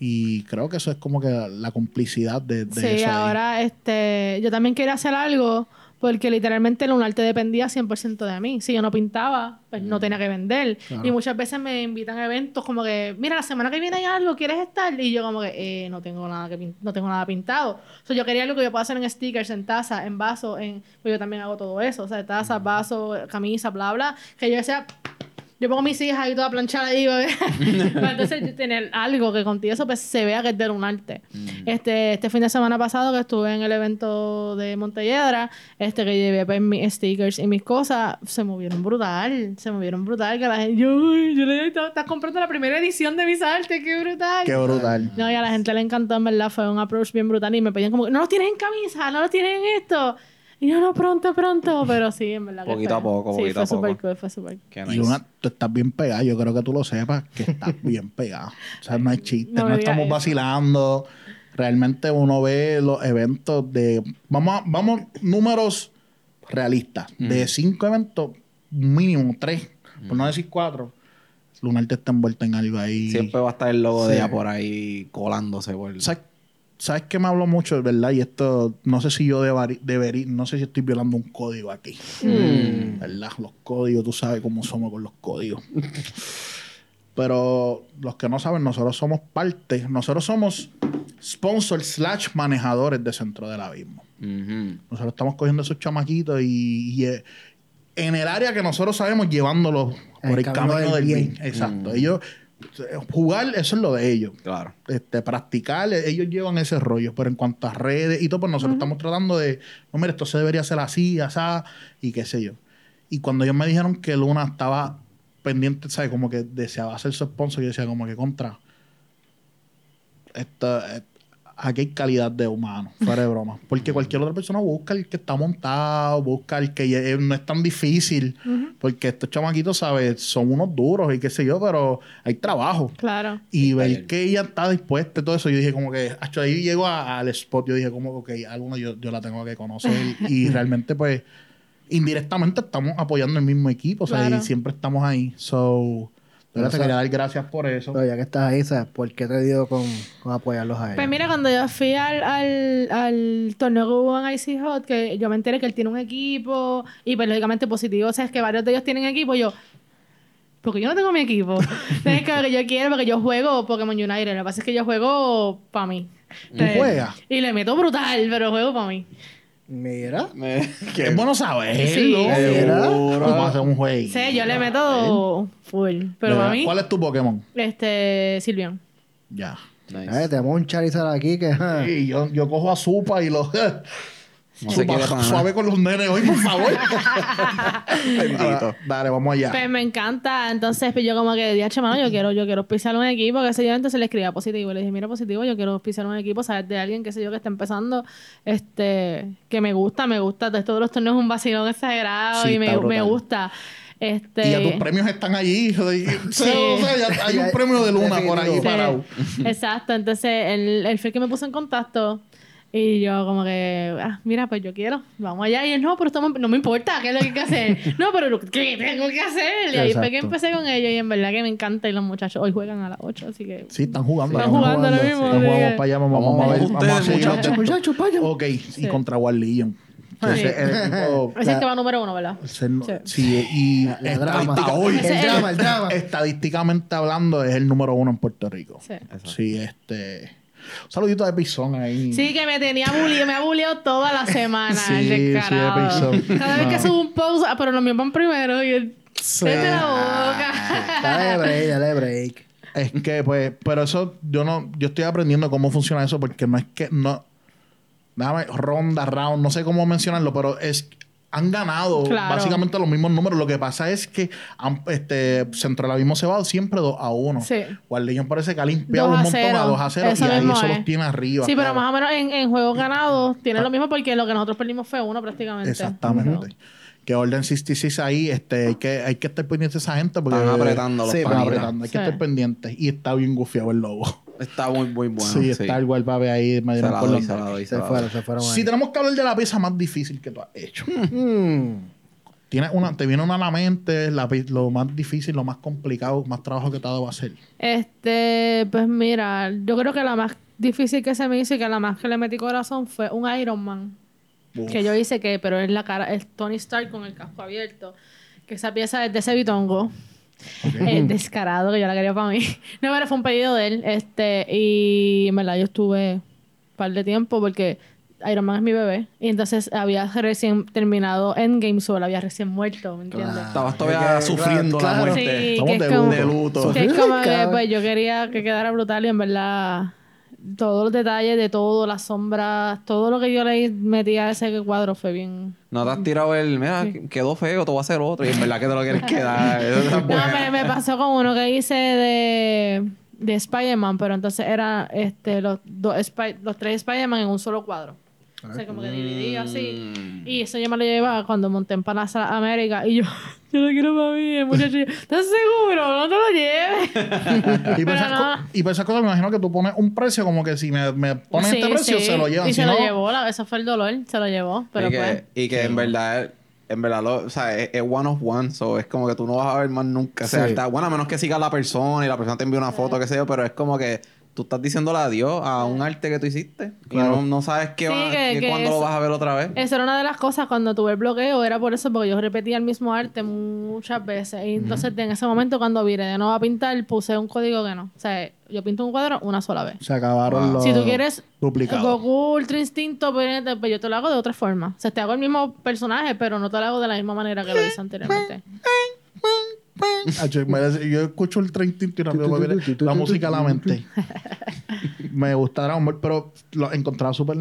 Y creo que eso es como que la, la complicidad de, de Sí, eso. ahora este, yo también quería hacer algo porque literalmente el arte dependía 100% de mí. Si yo no pintaba, pues Mm. no tenía que vender. Y muchas veces me invitan a eventos como que, mira, la semana que viene hay algo, ¿quieres estar? Y yo como que, eh, no tengo nada que no tengo nada pintado. O sea, yo quería algo que yo pueda hacer en stickers, en taza, en vaso, en... Pues yo también hago todo eso. O sea, Mm. taza, vaso, camisa, bla, bla. Que yo sea... Yo pongo mis hijas ahí toda planchada ahí, bebé. *laughs* Para entonces yo tener algo que contigo eso pues se vea que es de un arte. Este, este fin de semana pasado que estuve en el evento de Montelledra, este que llevé pues, mis stickers y mis cosas, se movieron brutal, se movieron brutal, que la gente, yo, yo le dije, estás comprando la primera edición de mis artes, qué brutal. Qué brutal. No, y a la gente le encantó, en verdad, fue un approach bien brutal y me pedían como, no los tienes en camisa, no los tienes en esto. Y yo, no, pronto, pronto, pero sí, en verdad. Poquito a poco, sí, poquito a poco. súper cool, fue súper cool. Qué Y una, tú estás bien pegado, yo creo que tú lo sepas, que estás *laughs* bien pegado. O sea, no hay chiste, No estamos eso. vacilando. Realmente uno ve los eventos de... Vamos, a- vamos números realista. De cinco eventos, mínimo tres, por no decir cuatro, Lunarte está envuelta en algo ahí. Siempre va a estar el logo de ella por ahí colándose. Por... ¿Sabes, ¿Sabes qué me hablo mucho, verdad? Y esto, no sé si yo debería, no sé si estoy violando un código aquí. ¿Verdad? Los códigos, tú sabes cómo somos con los códigos. *laughs* Pero los que no saben, nosotros somos parte, nosotros somos sponsors slash manejadores de Centro del Abismo. Ujú. Nosotros estamos cogiendo esos chamaquitos y, y, eh, en el área que nosotros sabemos llevándolos El por el camino camino, del bien. bien. Exacto. Ellos, eh, jugar, eso es lo de ellos. Claro. Este, practicar, ellos llevan ese rollo. Pero en cuanto a redes y todo, pues nosotros estamos tratando de, no, mira, esto se debería hacer así, así, y qué sé yo. Y cuando ellos me dijeron que Luna estaba pendiente, ¿sabes? Como que deseaba ser su sponsor, yo decía como que contra. Esto, eh, aquí hay calidad de humano, fuera de broma. Porque cualquier otra persona busca el que está montado, busca el que eh, no es tan difícil. Porque estos chamaquitos, ¿sabes? Son unos duros y qué sé yo, pero hay trabajo. Claro. Y ver que ella está dispuesta y todo eso, yo dije como que, acho, ahí llego a- al spot, yo dije como que, ok, alguna yo, yo la tengo que conocer. *laughs* y realmente, pues, indirectamente estamos apoyando el mismo equipo, o sea, Claro. y siempre estamos ahí. So, verdad te Pero, quería dar gracias por eso. Pero ya que estás ahí, ¿sabes? ¿Por qué te dio con, con apoyarlos a ellos? Pues mira, cuando yo fui al, al, al torneo que hubo en Icy Hot, que yo me enteré que él tiene un equipo y pues lógicamente positivo, o sea, es que varios de ellos tienen equipo, yo... Porque yo no tengo mi equipo. *laughs* Entonces, claro, que yo quiero, porque yo juego Pokémon United. Lo que pasa es que yo juego para mí. ¿Tú juegas? Y le meto brutal, pero juego para mí. Mira. *laughs* Me- Es bueno saberlo. Sí. Mira. Vamos a hacer un juego. Sí, yo le meto full. Pero para mí, ¿Cuál es tu Pokémon? este, Silvian. Ya. Nice. Eh, tenemos un Charizard aquí que... Sí, yo, yo cojo a Supa y lo... *laughs* No para nada. suave con los nenes hoy, por favor. *laughs* Bendito. Dale, vamos allá. Pues me encanta. Entonces, pues yo como que, dije, mano, yo quiero, yo quiero pisar un equipo, qué sé yo. Entonces le escribía positivo. Le dije, mira, positivo, yo quiero pisar un equipo, sabes, de alguien, qué sé yo, que está empezando, este, que me gusta, me gusta. De todos los torneos es un vacilón exagerado Sí, y me, me gusta. Este... Y ya tus premios están allí. *laughs* O sea, ya hay un premio de luna por ahí Definitivo. parado. Exacto, entonces él, él fue el que me puso en contacto y yo como que, ah, mira, pues yo quiero, vamos allá. Y él, no, pero esto me- no me importa, ¿qué es lo que hay que hacer? *laughs* no, pero lo- ¿qué tengo que hacer? Y ahí fue que empecé con ellos y en verdad que me encanta y los muchachos hoy juegan a las 8, así que... Sí, están jugando. Están Están jugando ahora jugando, mismo. Vamos que- para allá, vamos, vamos a ver. Ustedes, Vamos a seguir muchachos. Muchachos, vayan. Ok, y contra War Legion. Que Sí. ese es el equipo- *laughs* Ese es el que va número uno, ¿verdad? ese no- Sí. sí, y La drama. estadística- Hoy. El drama, el drama. estadísticamente hablando es el número uno en Puerto Rico. Sí. Sí, este... Un saludito de Pizón ahí. Sí, que me tenía bully, me ha bulleado toda la semana, Sí, el sí, descarado. de piso. Cada vez que Ah. subo un post, ah, pero los míos van primero y él... Sí. Vete la boca. Dale break, dale break. Es que, pues, pero eso, yo no, yo estoy aprendiendo cómo funciona eso porque no es que, no, déjame, ronda, round, no sé cómo mencionarlo, pero es, han ganado Claro. básicamente los mismos números. Lo que pasa es que han, este, Centro del Abismo se va siempre 2 a 1. Sí. Guardián parece que ha limpiado 2 un montón a 0. 2 a 0 Eso y ahí mismo eso es. los tiene arriba. Sí, pero claro. más o menos en, en juegos ganados tiene lo mismo porque lo que nosotros perdimos fue uno prácticamente. Exactamente. Que Orden 66 ahí, este, hay que, hay que estar pendiente de esa gente porque Están apretando los Sí, están apretando, hay que Sí. estar pendientes. Y está bien gufiado el logo. Está muy, muy bueno. sí, está el Guarpabe ahí, me por doy, se doy, se Se fueron, se fueron Si ahí. tenemos que hablar de la pieza más difícil que tú has hecho. Mm. Tienes una, te viene una a la mente la lo más difícil, lo más complicado, más trabajo que te ha dado hacer. Este, pues mira, yo creo que la más difícil que se me hizo y que la más que le metí corazón fue un Iron Man. Uf. Que yo hice que, pero es la cara, es Tony Stark con el casco abierto. Que esa pieza es de ese bitongo. Es descarado, que yo la quería para mí. *laughs* No, pero fue un pedido de él. Este, y en verdad yo estuve un par de tiempo porque Iron Man es mi bebé. Y entonces había recién terminado Endgame, solo había recién muerto, ¿me entiendes? Claro. Estabas todavía sufriendo claro. la Sí, muerte. que es de como, luto. De luto. que es como que *laughs* pues, yo quería que quedara brutal y en verdad todos los detalles de todo, las sombras, todo lo que yo le metí a ese cuadro fue bien... No te has tirado el, mira, quedó feo, te voy a hacer otro. Y en verdad que te lo quieres *laughs* quedar. No, me, me pasó con uno que hice de, de Spider-Man, pero entonces era este, los, dos los tres Spider-Man en un solo cuadro. O sea, como que dividido así. Mm. Y eso yo me lo llevaba cuando monté en Plaza América. Y yo, *laughs* yo lo quiero para mí. El muchacho, ¿estás seguro? No te lo lleves. *laughs* Y para, esas no. co- y para esas cosas me imagino que tú pones un precio como que si me, me pones Sí, este precio sí. se lo llevan. Y si se no, lo llevó. la- eso fue el dolor. Se lo llevó. Pero y que, pues... y que en verdad, en verdad, lo, o sea, es, es one of one. So, es como que tú no vas a ver más nunca. O sea, Sí. está- bueno, a menos que sigas la persona y la persona te envíe una foto, qué sé yo, pero es como que tú estás diciéndole adiós a un arte que tú hiciste. Claro. Y no, no sabes qué Sí, va, que- qué- que cuándo lo vas a ver otra vez. Esa era una de las cosas cuando tuve el bloqueo, era por eso, porque yo repetía el mismo arte muchas veces. Y entonces, en ese momento, cuando viré de nuevo a pintar, puse un código que no. O sea, yo pinto un cuadro una sola vez. se acabaron Wow. los Si tú quieres duplicados. Goku Ultra Instinto, pues, pues yo te lo hago de otra forma. O sea, te hago el mismo personaje, pero no te lo hago de la misma manera que lo hice anteriormente. *laughs* Me- Yo escucho el tren y la música a la mente. *laughs* me gusta Dragon Ball, pero lo encontraba súper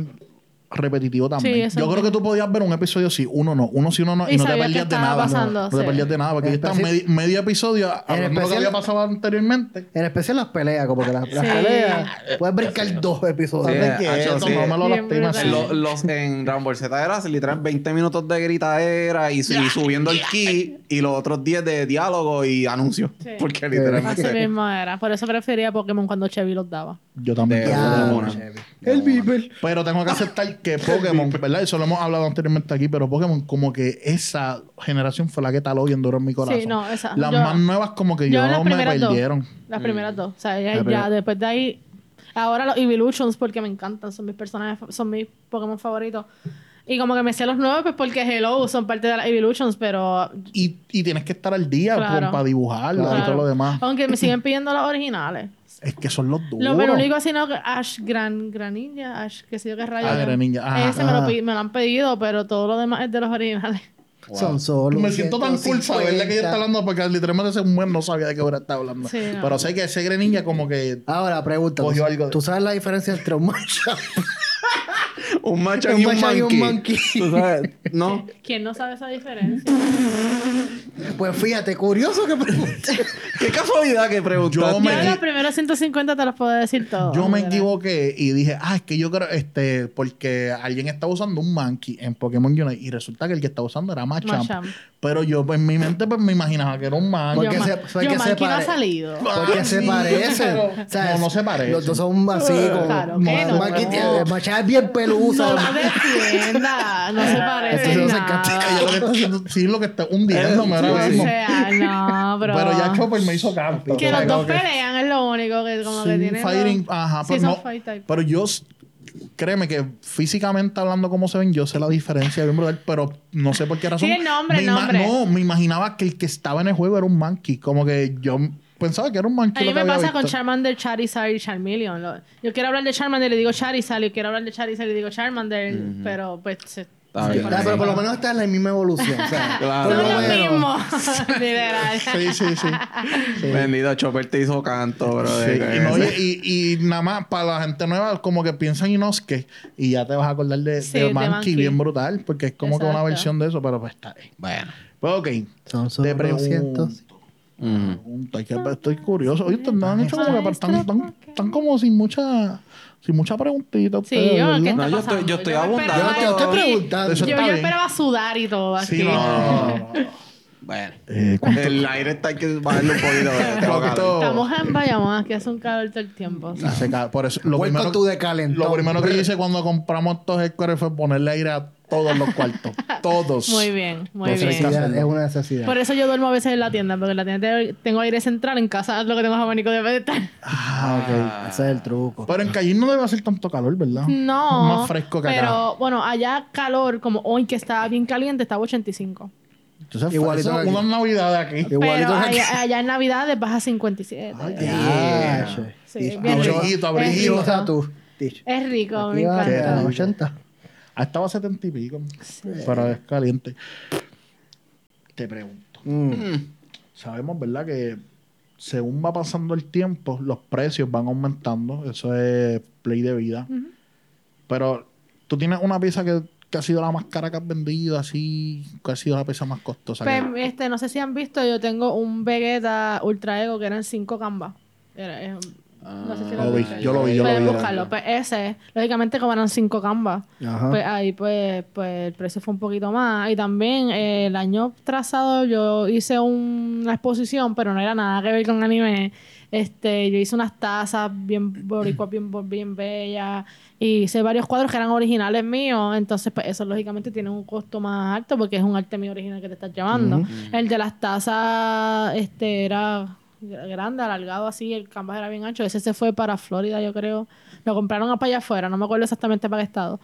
repetitivo también. Sí, Yo creo que tú podías ver un episodio sí, uno no, uno sí, uno no, y, Y no te perdías de estaba nada. pasando, no te perdías de nada, porque En ahí está especial- medi- medio episodio hablando de lo que especial- había pasado anteriormente. En especial las peleas, como que las, las Sí. peleas. Puedes brincar dos episodios. No los, en Dragon Ball Z era literal 20 minutos de gritadera y, y subiendo el ki y los otros 10 de diálogo y anuncios. Sí. Porque Así mismo era. Por eso prefería Pokémon cuando Chevy los daba. Yo también. De-. El Viper. Pero tengo que aceptar que Pokémon, ¿verdad? Eso lo hemos hablado anteriormente aquí, pero Pokémon, como que esa generación fue la que taló bien duro en mi corazón. Sí, no, esa. Las yo- más nuevas, como que yo, Yo las me dos. perdieron. Las primeras dos. O sea, ya, ya después de ahí. Ahora los Evolutions porque me encantan. Son mis personajes, son mis Pokémon favoritos. Y como que me sé los nuevos, pues porque Hello son parte de las Evolutions, pero. Y, y tienes que estar al día Claro. por- para dibujarlo y Claro. todo lo demás. Aunque me siguen pidiendo los originales. Es que son los duros. Lo, pero lo único así no que Ash Gran, Granilla, Ash, que sé yo qué rayo. Ah, Greninja, ajá, Ese me lo, ajá. pi- me lo han pedido, pero todo lo demás es de los originales. Son solo. Me siento tan cool saber de qué ella está hablando porque literalmente ese buen no sabía de qué hora está hablando. Sí, no. Pero sé que ese Greninja como que... Ahora, pregunta. Cogió ¿tú- algo de- ¿Tú sabes la diferencia entre un? *laughs* Un macho Un y un macho y un monkey. monkey. ¿Tú sabes? No. ¿Quién no sabe esa diferencia? Pues fíjate, curioso que pregunte. *laughs* Qué casualidad que preguntaste. Yo Yo me- de los primeros 150 te los puedo decir todos. Yo me ¿verdad? equivoqué y dije, ah, es que yo creo, este, porque alguien estaba usando un Monkey en Pokémon Unite y resulta que el que estaba usando era Machamp. Machamp. Pero yo, pues, en mi mente, pues, me imaginaba que era un Monkey. Porque yo, se- yo no ha salido. Porque se pero- O sea, no, no se parecen. Los dos son así como. Claro que no. Machamp es bien pelusa. No la defienda. No se parece no se nada. Lo que está haciendo, sí, lo que está hundiéndome ahora O mismo. sea, no, pero... Pero ya Chopper me hizo canto. Que O sea, los dos pelean es lo único que como que Sí, tienen... fighting, ajá, pero son no. fight type. Pero yo, créeme que físicamente hablando como se ven, yo sé la diferencia bien brutal, pero no sé por qué razón. Sí, el nombre, me el ima- nombre. No, me imaginaba que el que estaba en el juego era un monkey. Como que yo pensaba que era un monkey. A mí que me pasa con. Charmander, Charizard y Charmeleon. Lo- Yo quiero hablar de Charmander y le digo Charizard. Y quiero hablar de Charizard y le digo Charmander. Pero pues... Se, bien. parecen. Ah, pero por lo menos está en la misma evolución. O sea, *laughs* Claro. por Son lo los menos. mismos. *laughs* Literal. *laughs* Sí, sí, sí. Sí. Bendito, Chopper te hizo canto, bro. Sí, y, no, y, y- y nada más para la gente nueva, como que piensan en Inosuke y ya te vas a acordar de, Sí, de de bien brutal, porque es como que una versión de eso, pero pues está ahí. Bueno. Pues ok. Son solo pregunto. 200. Que estoy curioso. Oye, ustedes han hecho como que están, están, están como sin mucha, sin mucha preguntita. Sí, ustedes, yo, ¿verdad? ¿qué está No, yo estoy- yo estoy abundando. esperaba Yo Yo, yo esperaba sudar y todo aquí. Sí, no, no, no, no. *laughs* Bueno. Eh, ¿cuánto- El aire está hay que bajarle un poquito. Estamos en Bayamón, aquí hace un calor todo el tiempo. o sea. Hace ca- Por eso, lo primero, tú de calentón. lo primero que yo hice cuando compramos estos headquarters fue ponerle aire a todos los cuartos. *laughs* todos. Muy bien, muy Entonces, bien. Necesidad, es una necesidad. Por eso yo duermo a veces en la tienda, porque en la tienda tengo aire central, en casa lo que tengo es abanico de estar. Ah, ok. Ese es el truco. Pero en Cayenne no debe hacer tanto calor, ¿verdad? No. Más fresco que acá. Pero bueno, allá calor, como hoy que está bien caliente, estaba 85. Entonces, Igualito eso, aquí. unas navidades aquí. Igualito Pero aquí. allá, allá en Navidades baja 57. Ay, Ya, che. Sí, bien abriguito, Es rico. Es rico, me encanta. a 80. Ah, estaba a 70 y pico. Pero es caliente. Te pregunto. Mm. Sabemos, ¿verdad? Que según va pasando el tiempo, los precios van aumentando. Eso es play de vida. Pero tú tienes una pieza que, que ha sido la más cara que has vendido, así, que ha sido la pieza más costosa. que- Pues, este, no sé si han visto, yo tengo un Vegeta Ultra Ego que eran 5 canvas. Era, es- No sé si Lo lo vi, viste. yo lo vi, yo lo Pueden vi. buscarlo. Pues ese, lógicamente como eran cinco canvas. Ajá. Pues ahí pues, pues el precio fue un poquito más. Y también eh, el año trazado yo hice un- una exposición, pero no era nada que ver con anime. Este, yo hice unas tazas bien boricuas, bien, bien bellas. Y hice varios cuadros que eran originales míos. Entonces, pues eso lógicamente tiene un costo más alto porque es un arte mío original que te estás llevando. El de las tazas, este, era grande, alargado así, el canvas era bien ancho. Ese se fue para Florida, yo creo. Lo compraron para allá afuera, no me acuerdo exactamente para qué estado.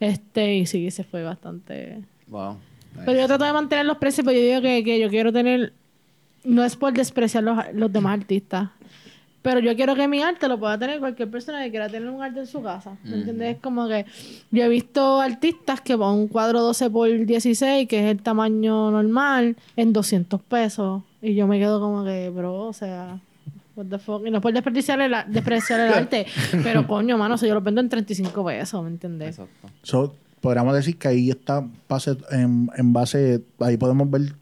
Este, y sí, se fue bastante. Wow. Pero yo trato de mantener los precios, pero yo digo que, que yo quiero tener. No es por despreciar los, los demás artistas. Pero yo quiero que mi arte lo pueda tener cualquier persona que quiera tener un arte en su casa. ¿Me entiendes? Es como que yo he visto artistas que van un cuadro 12 por 16, que es el tamaño normal, en 200 pesos. Y yo me quedo como que, bro, o sea, what the fuck. Y no es por desperdiciar el, despreciar el arte, *laughs* pero coño, mano, o sea, yo lo vendo en 35 pesos, ¿me entiendes? Exacto. So, podríamos decir que ahí está base, en, en base, ahí podemos ver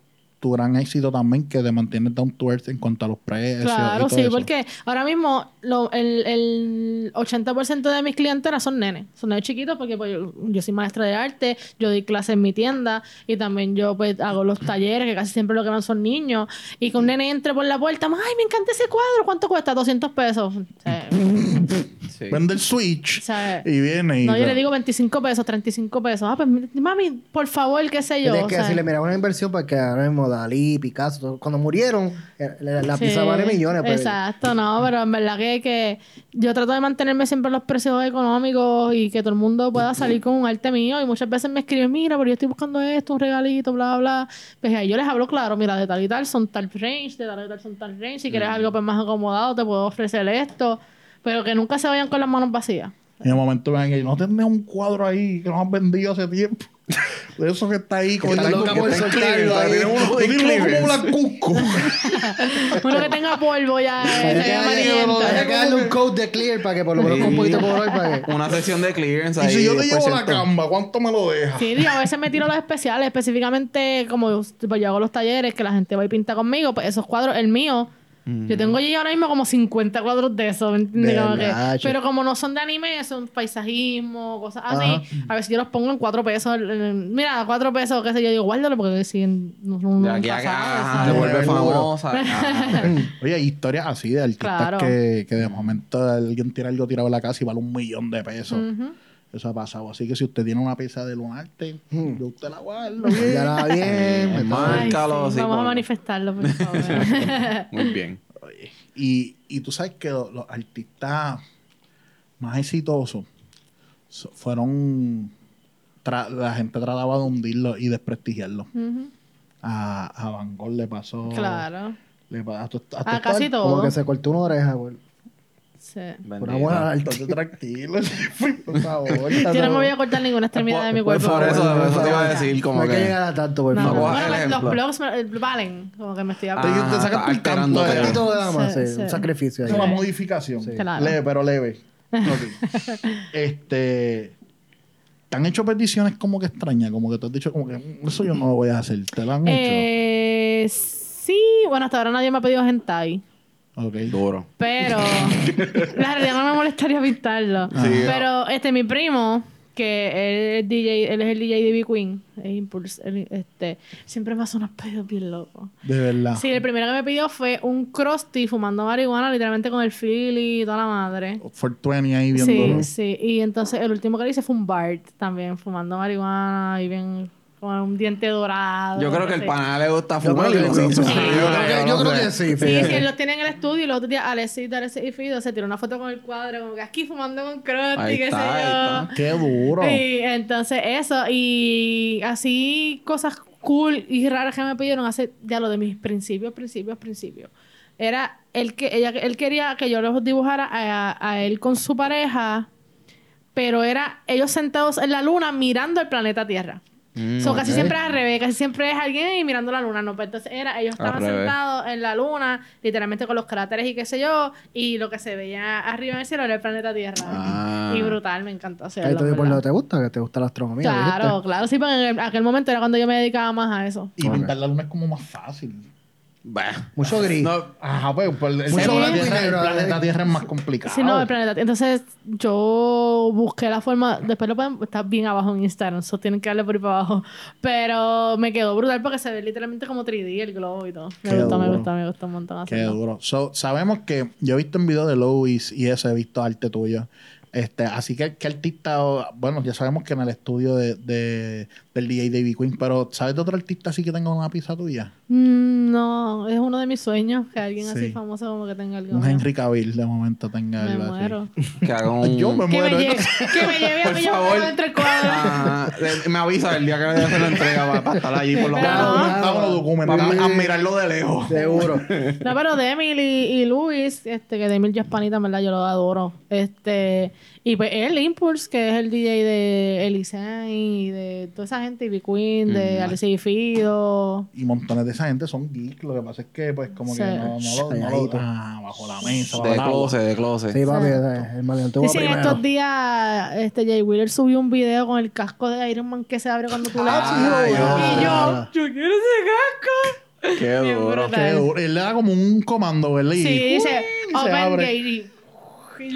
tu gran éxito también, que te mantienes down to earth en cuanto a los precios. y Claro, todo sí, eso. porque ahora mismo lo- el, el 80% de mis clientes son nenes. Son nenes chiquitos porque pues, yo, yo soy maestra de arte, yo doy clases en mi tienda y también yo pues hago los talleres que casi siempre lo que van son niños. Y que un nene entre por la puerta, ay, me encanta ese cuadro, ¿cuánto cuesta? 200 pesos. O *laughs* Sí. Vende el Switch o sea, y viene y... no, yo le digo 25 pesos, 35 pesos. Ah, pues mami, por favor, qué sé yo. Tienes o que sea, decirle, mira, una inversión porque ahora mismo Dalí, Picasso, todo- cuando murieron, eh, la, la pieza Sí, vale millones. Exacto, no, pero en verdad que, que yo trato de mantenerme siempre en los precios económicos y que todo el mundo pueda salir con un arte mío. Y muchas veces me escriben, mira, pero yo estoy buscando esto, un regalito, bla, bla. Pues ahí yo les hablo claro, mira, de tal y tal son tal range, de tal y tal son tal range. Si quieres algo pues más acomodado, te puedo ofrecer esto. Pero que nunca se vayan con las manos vacías. En el momento ven que no tenés un cuadro ahí que nos han vendido hace tiempo. De eso que está ahí con el loca por tiene uno- como blancuzco. Uno que tenga polvo ya, eh, Hay que darle- un code de clear para que por lo menos con un poquito de color para que... Una sesión de clearance y ahí. si yo te llevo la 10%. camba, ¿cuánto me lo dejas? Sí, y a veces me tiro los especiales, específicamente como yo, yo hago los talleres que la gente va y pinta conmigo, pues esos cuadros, el mío, yo tengo allí ahora mismo como 50 cuadros de esos, ¿me entiendes? De Como que- pero como no son de anime, son paisajismo, cosas así, Ajá. a veces yo los pongo en 4 pesos, en- en- mira, 4 pesos, qué sé yo, digo, guárdalo porque siguen, no, no, De aquí a acá, te vuelve famosa. *laughs* *laughs* Oye, hay historias así de artistas Claro. que, que de momento alguien tira algo tirado en la casa y vale un millón de pesos. Ujú. Eso ha pasado. Así que si usted tiene una pieza de lunarte, Hmm. yo usted la guarda *laughs* bien. Ya la bien. Eh, Márcalo, sí, Vamos a manifestarlo, por favor. *laughs* Muy bien. Oye, y, y tú sabes que lo- los, artistas más exitosos so- fueron... tra- la gente trataba de hundirlo y desprestigiarlo. A, a Van Gogh le pasó... Claro. Le pasó a, tu- a tu- A casi Como todo. que se cortó una oreja, güey. Sí. Al arte. Entonces, tranquilo, por favor. *laughs* Yo no me voy a cortar ninguna extremidad de mi cuerpo. por eso, Por eso te iba a decir, como no hay que llegar a tanto, por No, No, favor. los blogs valen, como que me estoy Ah, hablando. te sacas por Un de- poquito de dama, Sí, sí, sí. un sacrificio Es una modificación. Leve, pero leve. *laughs* Este. ¿Te han hecho peticiones como que extrañas? Como que te has dicho, como que "Mm, eso yo no lo voy a hacer. ¿Te lo han hecho? Eh, sí, bueno, hasta ahora nadie me ha pedido hentai. Ok. Duro. Pero *laughs* la realidad no me molestaría pintarlo. Sí. Pero este, mi primo, que él es DJ, él es el DJ de B Queen, es Impulse, él, este, siempre me hace unos pedidos bien locos. De verdad. Sí, el primero que me pidió fue un crusty fumando marihuana, literalmente con el Philly y toda la madre. 420 ahí Sí, viendo. sí. Y entonces el último que le hice fue un Bart también, fumando marihuana y bien con un diente dorado. Yo creo que el sí. pana le gusta Yo fumar creo que sí. Yo creo que- sí, Sí, fíjate. que los tienen en el estudio y los otros días Alexis, Alexis y Fido se tiró una foto con el cuadro, como que aquí fumando con Crusty, Ahí qué está, sé ahí yo. está. Qué duro. Y entonces eso, y así cosas cool y raras que me pidieron hace ya lo de mis principios, principios, principios. Era él que ella él quería que yo los dibujara a, a él con su pareja, pero era ellos sentados en la luna mirando el planeta Tierra. Mm, So, casi ok. siempre es al revés, casi siempre es alguien y mirando la luna, no, pues entonces era, ellos estaban sentados en la luna, literalmente con los cráteres y qué sé yo, y lo que se veía arriba en el cielo era el planeta Tierra. Ah. Y brutal, me encantó hacerlo. Ahí te en por lo que te gusta, que te gusta la astronomía. Claro, claro, sí, porque en el- aquel momento era cuando yo me dedicaba más a eso. Y pintar la luna es como más fácil. Bah. Mucho gris. No, Ajá, pues, pues, el, Mucho tierra, el planeta. Tierra es más complicado. Sí, no, el planeta. Entonces, yo busqué la forma. Después lo pueden. Está bien abajo en Instagram. Eso tienen que darle por ahí para abajo. Pero me quedó brutal porque se ve literalmente como 3D el globo y todo. Me Qué gusta, me gusta, me gusta un montón Qué hacerlo. duro. So, sabemos que yo he visto en video de Lois y eso, he visto arte tuyo. Este, así que, ¿qué artista? o- Bueno, ya sabemos que en el estudio de, de- del DJ David Queen, pero ¿sabes de otro artista así que tenga una pizza tuya? Mm, no, es uno de mis sueños que alguien así Sí. famoso como que tenga algo. Un mío. Henry Cavill de momento tenga Me algo así. muero. que haga un... *laughs* Yo me Que me, muero. lleve, que me lleve a Por mí yo favor. entre. Ah, eh, me avisa el día que a hacer la entrega para, estar allí por lo menos. no. Vámonos, documentamos. Para admirarlo de lejos. Seguro. No, pero Demil y, y Luis, este, que Demil ya es panita, en verdad, yo lo adoro. Este, y pues él, Impulse, que es el DJ de Elisane y de toda esa gente, y Queen, de Mm. Y Fido. Y montones de esa gente son geeks. Lo que pasa es que, pues, como Sí. que no, no, lo- no lo- Calladito. Ah, bajo la mesa, bajo De closet, de closet. Sí, papi, eh, el va Dice en primero. estos días, este, Jay Wheeler subió un video con el casco de Iron Man que se abre cuando tú le Ah, sí, lo vi. Y yo, yo quiero ese casco. Qué duro. Qué duro. Él le da como un comando, ¿verdad? Y, Sí, dice, Open abre. Gate. Y, y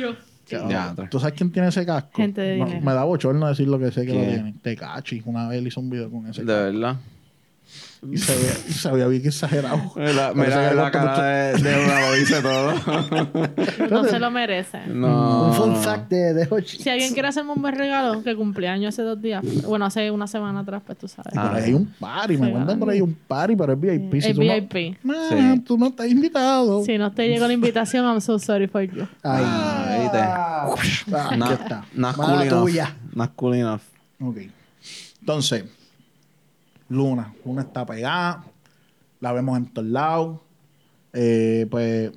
Ya, ¿Tú sabes quién tiene ese casco? Gente de No, dinero. me da bochorno decir lo que sé que lo ¿Quién? tiene. Tecachi. Una vez él hizo un video con ese De casco. verdad. Y se veía, y se veía bien exagerado. *laughs* Parece mira que la cara de, de *laughs* una lo dice todo. no se lo merece. no. Un fun fact de, de Hochi. Si alguien quiere hacerme un buen regalo, que cumpleaños hace dos días, bueno, hace una semana atrás, pues tú sabes. Ahí hay un party. Me ¿verdad? por ahí un party, pero es VIP. Es Si tú no- VIP. Nah, Sí. tú no estás invitado. Si no te llegó la invitación, I'm so sorry for you. Ay. Ah, ¿viste? Ah, Na- está. Not cool enough. tuya. Not cool enough. Ok. Entonces, Luna. Luna está pegada. La vemos en todos lados. Eh, pues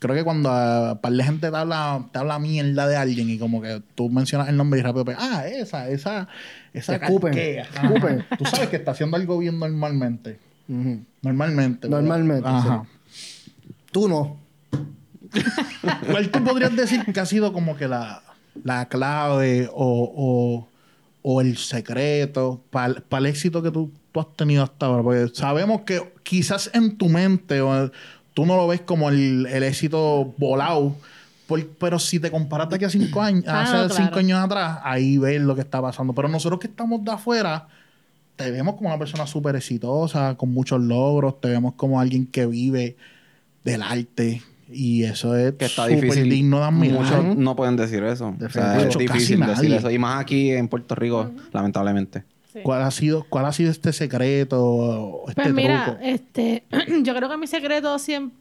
creo que cuando a par de gente te habla, te habla mierda de alguien y como que tú mencionas el nombre y rápido, pues, ah, esa, esa, esa. Te escupen. Tú sabes que está haciendo algo bien normalmente. Normalmente. ¿verdad? Normalmente, Ajá. Tú no. *laughs* ¿Cuál tú podrías decir que ha sido como que la, la clave o, o, el secreto para el éxito que tú, tú has tenido hasta ahora? Porque sabemos que quizás en tu mente o, tú no lo ves como el, el éxito volado. por- pero si te comparas de aquí a cinco *clears throat* años, Ah, hace no, claro. cinco años atrás, ahí ves lo que está pasando. Pero nosotros que estamos de afuera, te vemos como una persona súper exitosa, con muchos logros, te vemos como alguien que vive del arte. Y eso es Que está difícil. digno de admirar. Muchos no pueden decir eso. O sea, es Casi difícil decir nadie. eso. Y más aquí en Puerto Rico, lamentablemente. Sí. ¿Cuál ha sido, cuál ha sido este secreto este Pues mira, truco? este, *clears throat* yo creo que mi secreto siempre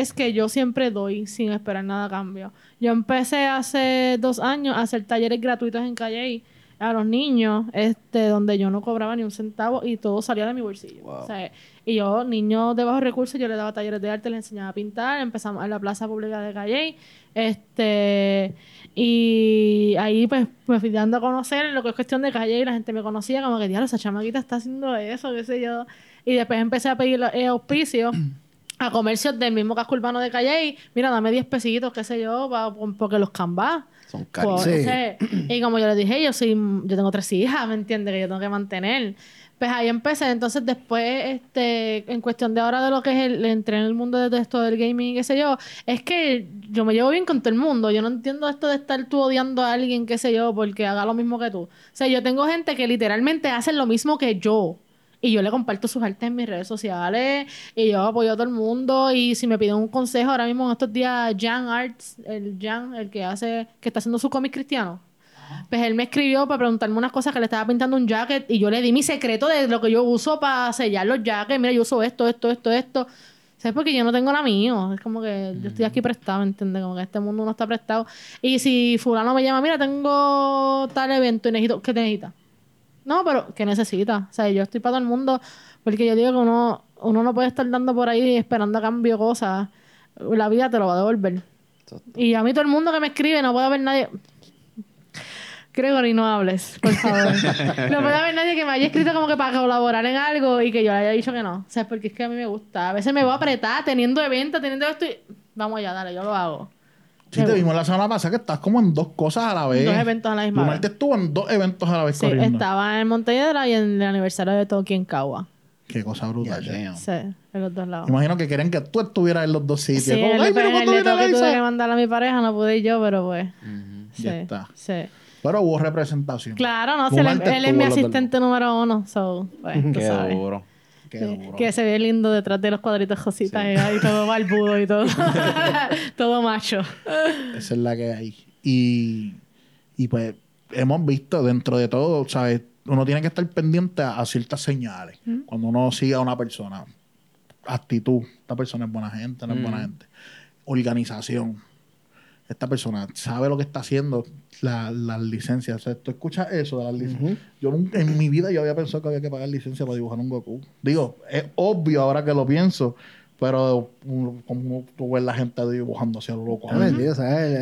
es que yo siempre doy sin esperar nada a cambio. Yo empecé hace dos años a hacer talleres gratuitos en Calle a los niños, este, donde yo no cobraba ni un centavo y todo salía de mi bolsillo. Wow. O sea, y yo, niños de bajos recursos, yo les daba talleres de arte, les enseñaba a pintar, empezamos en la plaza pública de Calle, este, y ahí pues me fui dando a conocer lo que es cuestión de Calle y la gente me conocía como que, diablo, esa chamaquita está haciendo eso, qué sé yo. Y después empecé a pedir eh, auspicios *clears throat* a comercios del mismo casco urbano de Calle. Mira, dame 10 pesitos, qué sé yo, pa- porque los canvas. Son Pues, carísimos. Sí. ese- y como yo les dije, yo soy, yo tengo tres hijas, ¿me entiendes? Que yo tengo que mantener. Pues ahí empecé. Entonces, después, este, en cuestión de ahora de lo que es el, entré en el mundo de todo esto del gaming y qué sé yo, es que yo me llevo bien con todo el mundo. Yo no entiendo esto de estar tú odiando a alguien, qué sé yo, porque haga lo mismo que tú. O sea, yo tengo gente que literalmente hacen lo mismo que yo. Y yo le comparto sus artes en mis redes sociales y yo apoyo a todo el mundo. Y si me piden un consejo, ahora mismo en estos días, Jan Arts, el Jan, el que hace, que está haciendo su cómic cristiano, pues él me escribió para preguntarme unas cosas que le estaba pintando un jacket y yo le di mi secreto de lo que yo uso para sellar los jackets. Mira, yo uso esto, esto, esto, esto. ¿Sabes? Porque yo no tengo la mío. Es como que yo estoy aquí prestado, ¿me entiendes? Como que este mundo no está prestado. Y si fulano me llama, mira, tengo tal evento y necesito... ¿Qué te necesitas? No, pero ¿qué necesita? O sea, yo estoy para todo el mundo porque yo digo que uno, uno no puede estar dando por ahí esperando a cambio cosas. La vida te lo va a devolver. Y a mí todo el mundo que me escribe, no puede haber nadie... Gregory, no hables, por favor. *laughs* no puede haber nadie que me haya escrito como que para colaborar en algo y que yo le haya dicho que no. O sea, porque es que a mí me gusta. A veces me voy a apretar teniendo eventos, teniendo esto y... Vamos allá, dale, yo lo hago. Sí, te vimos la semana pasada que estás como en dos cosas a la vez. Dos eventos a la misma Lunarte vez. estuvo en dos eventos a la vez Sí, corriendo. estaba en Montelledra y en el aniversario de Toki en Cagua. Qué cosa brutal. Damn. Sí, en los dos lados. Imagino que querían que tú estuvieras en los dos sitios. Sí, Como, el, "Ay, mira el cuando viene leto que tuve Alexa". que mandar a mi pareja no pude ir yo, pero pues. Sí, Ya está. Sí. Pero hubo representación. Claro, no, si él, es mi estuvo los dos asistente número uno, so, pues, *laughs* tú Qué sabes. duro. Qué Sí, duro. Que se ve lindo detrás de los cuadritos cositas y, y todo barbudo y todo. todo macho. Esa es la que hay. Y, y pues hemos visto dentro de todo, ¿sabes? Uno tiene que estar pendiente a, a ciertas señales. Cuando uno sigue a una persona, actitud, esta persona es buena gente, no es buena gente. Organización. Esta persona sabe lo que está haciendo, la- las licencias. O sea, tú escuchas eso de las licencias. Yo nunca, en mi vida yo había pensado que había que pagar licencia para dibujar un Goku. Digo, es obvio ahora que lo pienso, pero como tú ves la gente dibujando hacia lo loco.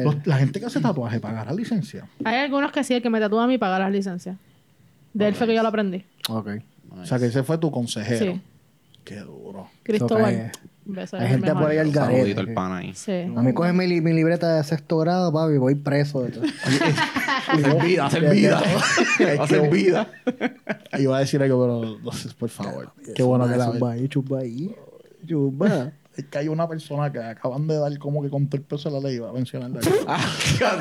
Los- la gente que hace tatuaje pagará licencia. Hay algunos que sí, el que me tatúa a mí paga las licencias. De él fue que yo lo aprendí. Ok. O sea, que ese fue tu consejero. Sí. Qué duro. Cristóbal. Beso, Hay gente por ahí al Saludito garete. el pan ahí. Sí. A mí coge mi, li- mi libreta de sexto grado, papi, voy preso. De todo. Hacer vida, hacer vida. *laughs* hacer vida. Iba a decir algo, pero no sé, por favor. Qué bueno que la Chumba ahí, chumba ahí. Chumba. Es que hay una persona que acaban de dar como que con todo el peso de la ley, iba a mencionarla. Ah.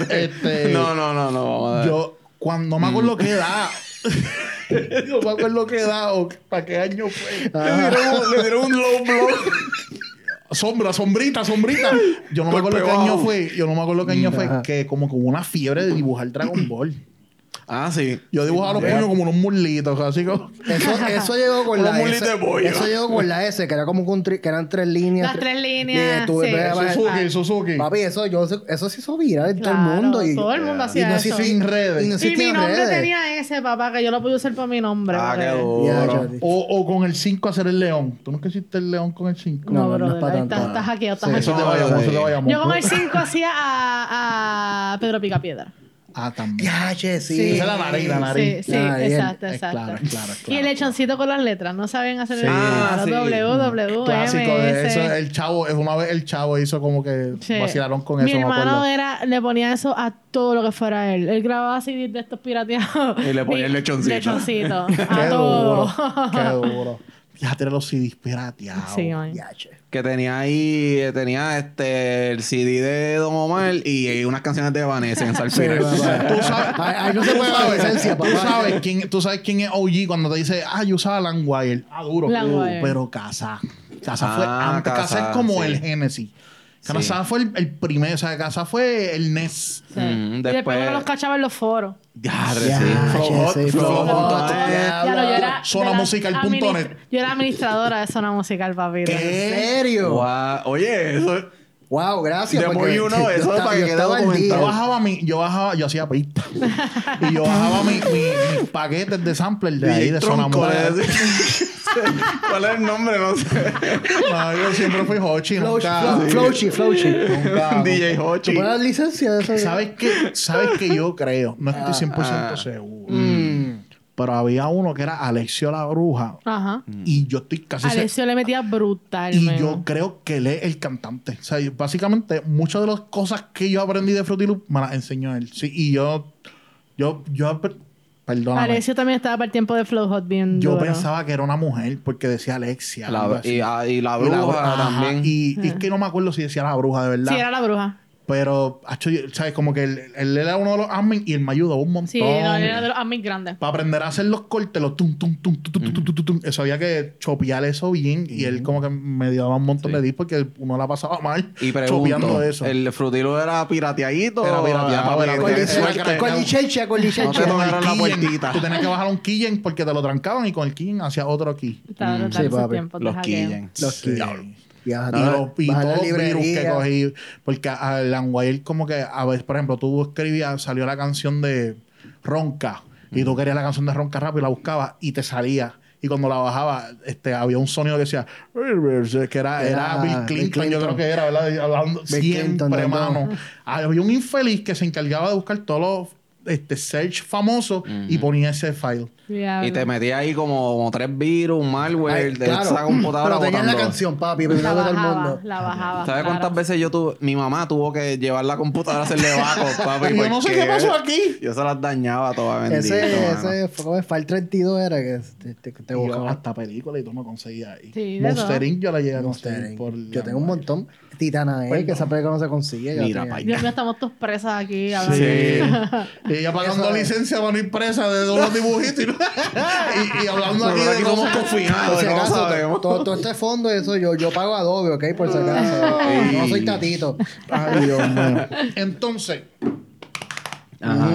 Este- No, no, no, no. Vamos a ver. Yo, cuando no me acuerdo qué edad. *laughs* no me acuerdo qué edad o para qué año fue. Le dieron un- le dieron un low blow. *laughs* Sombra, sombrita, sombrita. Yo no me acuerdo qué año fue. Yo no me acuerdo qué año fue que como con una fiebre de dibujar Dragon Ball. Ah, sí. Yo dibujaba los puños como unos muslitos, así como. Eso, *laughs* eso llegó con la mulitos S. de pollo. Eso llegó con la S, que era como un tri- que eran tres líneas. Las tres Y líneas. tú sí. Suzuki, Suzuki. Papi, eso, yo, eso se hizo viral en todo el mundo. Y, todo el mundo y hacía no eso. existía- Sin redes. Y no Y mi nombre redes. tenía ese, papá, que yo lo pude usar por mi nombre. Ah, qué duro. O, o con el 5 hacer el león. ¿Tú nunca hiciste el león con el 5? No, No, no, no para estás, tanto. estás Sí, eso te vayamos, eso te vayamos. Yo con el 5 hacía a, a Pedro Picapiedra. Ah, también. Ya, che, sí. Sí. Esa es la nariz, la nariz. Sí, sí, Ah, exacto, Es exacto. claro, es claro, es Y el lechoncito con las letras, no saben hacer Sí. el Ah, sí. W, W, Clásico de eso. El chavo, es una vez el chavo hizo como que Sí. vacilaron con Mi eso, me hermano era, le ponía eso a todo lo que fuera él. Él grababa así de estos pirateados. Y le ponía el lechoncito. Lechoncito. *laughs* Qué A todo. duro. Qué *laughs* duro. Fíjate los CDs pirateados. Sí, man. Que tenía ahí, eh, tenía este, el CD de Don Omar y, y unas canciones de Vanessa en Sí, Salfira. Tú sabes, Ahí, no se puede dar licencia, tú papá. sabes *laughs* quién, tú sabes quién es OG cuando te dice, ah, yo usaba Langwire. Ah, duro. Landwire. Pero Casa. Casa fue Ah, antes. Casa, Casa, es como sí. el Genesis. Canasada sí. fue el, el primero, o sea, Canasada fue el NES. Sí. Mm, después... Y después uno los cachaba en los foros. Ya, sí. Zona musical punto net. Yo era administradora de zona musical, papi. ¿En serio? Wow. Oye, eso... Uh. Wow, gracias. De muy uno, yo eso estaba- para que quede documentado. Yo bajaba mi, yo bajaba, yo hacía pista. y yo bajaba mi, mi- mis paquetes de sampler de ahí, de Zona *laughs* ¿Cuál es el nombre? No sé. No, yo siempre fui Hochi, Flowchi, Flowchi. nunca- *laughs* DJ ¿Te Hochi. pones la licencia de eso? ¿Sabes qué? ¿Sabes qué yo creo? No estoy 100% Ah. seguro. Mm. Pero había uno que era Alexio la Bruja. Ajá. Y yo estoy casi. Alessio le metía brutal, Y yo creo que él es el cantante. O sea, y básicamente, muchas de las cosas que yo aprendí de Fruity Loop me las enseñó él. Sí, y yo, yo, yo, perdóname. Alessio también estaba para el tiempo de Flow Hot bien Yo duro. pensaba que era una mujer porque decía Alexia. La, y, ah, y la Y la bruja bru- ajá, también. Y, y es que no me acuerdo si decía la bruja, de verdad. Sí, era la bruja. Pero, ¿sabes? Como que él, él, era uno de los admin y él me ayudó un montón. Sí, no, él era de los admin grandes. Para aprender a hacer los cortes, los tum, tum, tum, tum, tum, tum, tum, tum, Eso había que chopear eso bien y él como que me daba un montón sí. de tips porque uno la pasaba mal y pregunto, chopeando eso. ¿El frutilo era pirateadito? Era pirateado. Con licencia, con licencia. No te la puertita. Tú tenías que bajar un killen porque te lo trancaban y con el killen hacía otro key. Claro, sí, papi. Los killen. Los killen y, nada, los, y bajar la todos los virus que cogí. Porque a Langwire como que, a veces, por ejemplo, tú escribías, salió la canción de Ronca. Y tú querías la canción de Ronca rápido y la buscabas y te salía. Y cuando la bajaba, este, había un sonido que decía, que era, era Bill Bill Clinton, yo creo que era, ¿verdad? Hablando Bill siempre, Clinton, mano. no. Había un infeliz que se encargaba de buscar todos los este search famoso y ponía ese file. Y te metía ahí como, como tres virus, malware, Ay, de claro. esa computadora Pero tenían la canción, papi, La primero que todo el bajaba, mundo. la bajaba. ¿Sabes claro. cuántas veces yo tuve? Mi mamá tuvo que llevar la computadora a hacerle backup, *laughs* papi. Yo no sé qué pasó aquí. Yo se las dañaba todas bendito, Ese, ese fue como el File 32 era que te, te, te buscaba. hasta películas y tú me conseguías ahí. Sí, de Monster todo. Inc. yo la llegué a Monster conseguir. Yo tengo un montón. Titana E, que esa película no se consigue. yo Mira, tenía. pa' allá. Dios mío, estamos todos presas aquí. Sí. *laughs* y ella pagando Eso es. licencia para no ir presa de todos los dibujitos y, *laughs* y, y hablando aquí de aquí cómo... somos Por confinados, si no sabemos. todo, todo este fondo, eso yo, yo pago Adobe, ¿ok? Por si acaso. *laughs* No soy tatito. Ay, Dios mío. Entonces,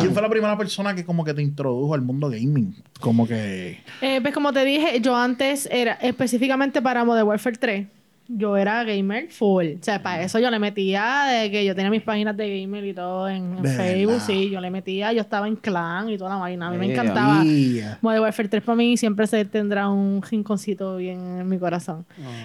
¿quién fue la primera persona que como que te introdujo al mundo gaming? Como que... Eh, pues como te dije, yo antes era específicamente para Modern Warfare 3. Yo era gamer full. O sea, para eso yo le metía de que yo tenía mis páginas de gamer y todo en, en ¿De Facebook. Sí, yo le metía, yo estaba en clan y toda la vaina. A mí me Eh, encantaba. Yeah. Modern Warfare 3 para mí siempre se tendrá un rinconcito bien en mi corazón.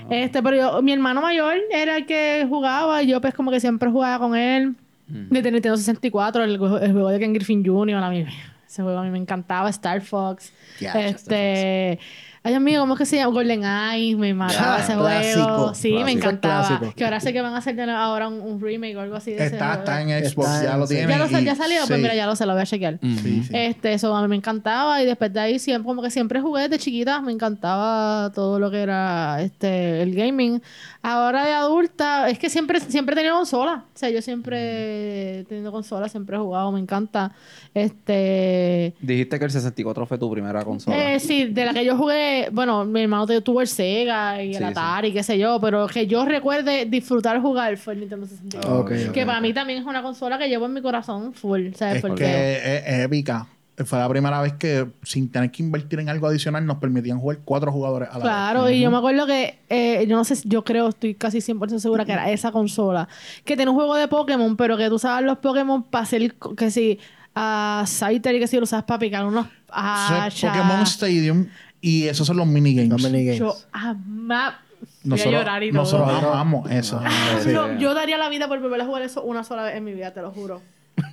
Este, pero yo, mi hermano mayor era el que jugaba y yo pues como que siempre jugaba con él. Desde Nintendo 64, el, juego- el juego de Ken Griffin Jr. A mí, ese juego a mí me encantaba. Star Fox. Ya, este... Ay, amigo, ¿cómo es que se llama? Golden Eye, me mataba ese clásico. juego. Sí, me encantaba. Clásico. Que ahora sé que van a hacer de nuevo ahora un, un remake o algo así de ese Está, juego. está en Xbox, Está ya en- lo sí. tiene. ¿Ya, lo, ya salió? Pues mira, ya lo sé, lo voy a chequear. Sí, sí. Este, eso a mí me encantaba y después de ahí siempre, como que siempre jugué desde chiquita, me encantaba todo lo que era este el gaming. Ahora de adulta, es que siempre, siempre he tenido consola. O sea, yo siempre he tenido consola, siempre he jugado, me encanta. Este Dijiste que el 64 fue tu primera consola. eh, sí, de la que yo jugué, bueno, mi hermano tuvo el Sega y el Sí, sí. Atari, qué sé yo, pero que yo recuerde disfrutar jugar fue el Nintendo 64. Ok, ok, que para mí también es una consola que llevo en mi corazón full, ¿sabes? Es Porque que es, es épica. Fue la primera vez que, sin tener que invertir en algo adicional, nos permitían jugar cuatro jugadores a la vez. Claro, y yo me acuerdo que, eh, yo no sé, yo creo, estoy casi 100% segura que era esa consola, que tiene un juego de Pokémon, pero que tú usabas los Pokémon para hacer, que si, a Scyther y que si lo usabas para picar unos hachas. Pokémon Stadium y esos son los minigames. No minigames. Yo amaba... Voy a Nosotros, llorar y todo. nosotros amamos eso. No, yo daría la vida por volver a jugar eso una sola vez en mi vida, te lo juro.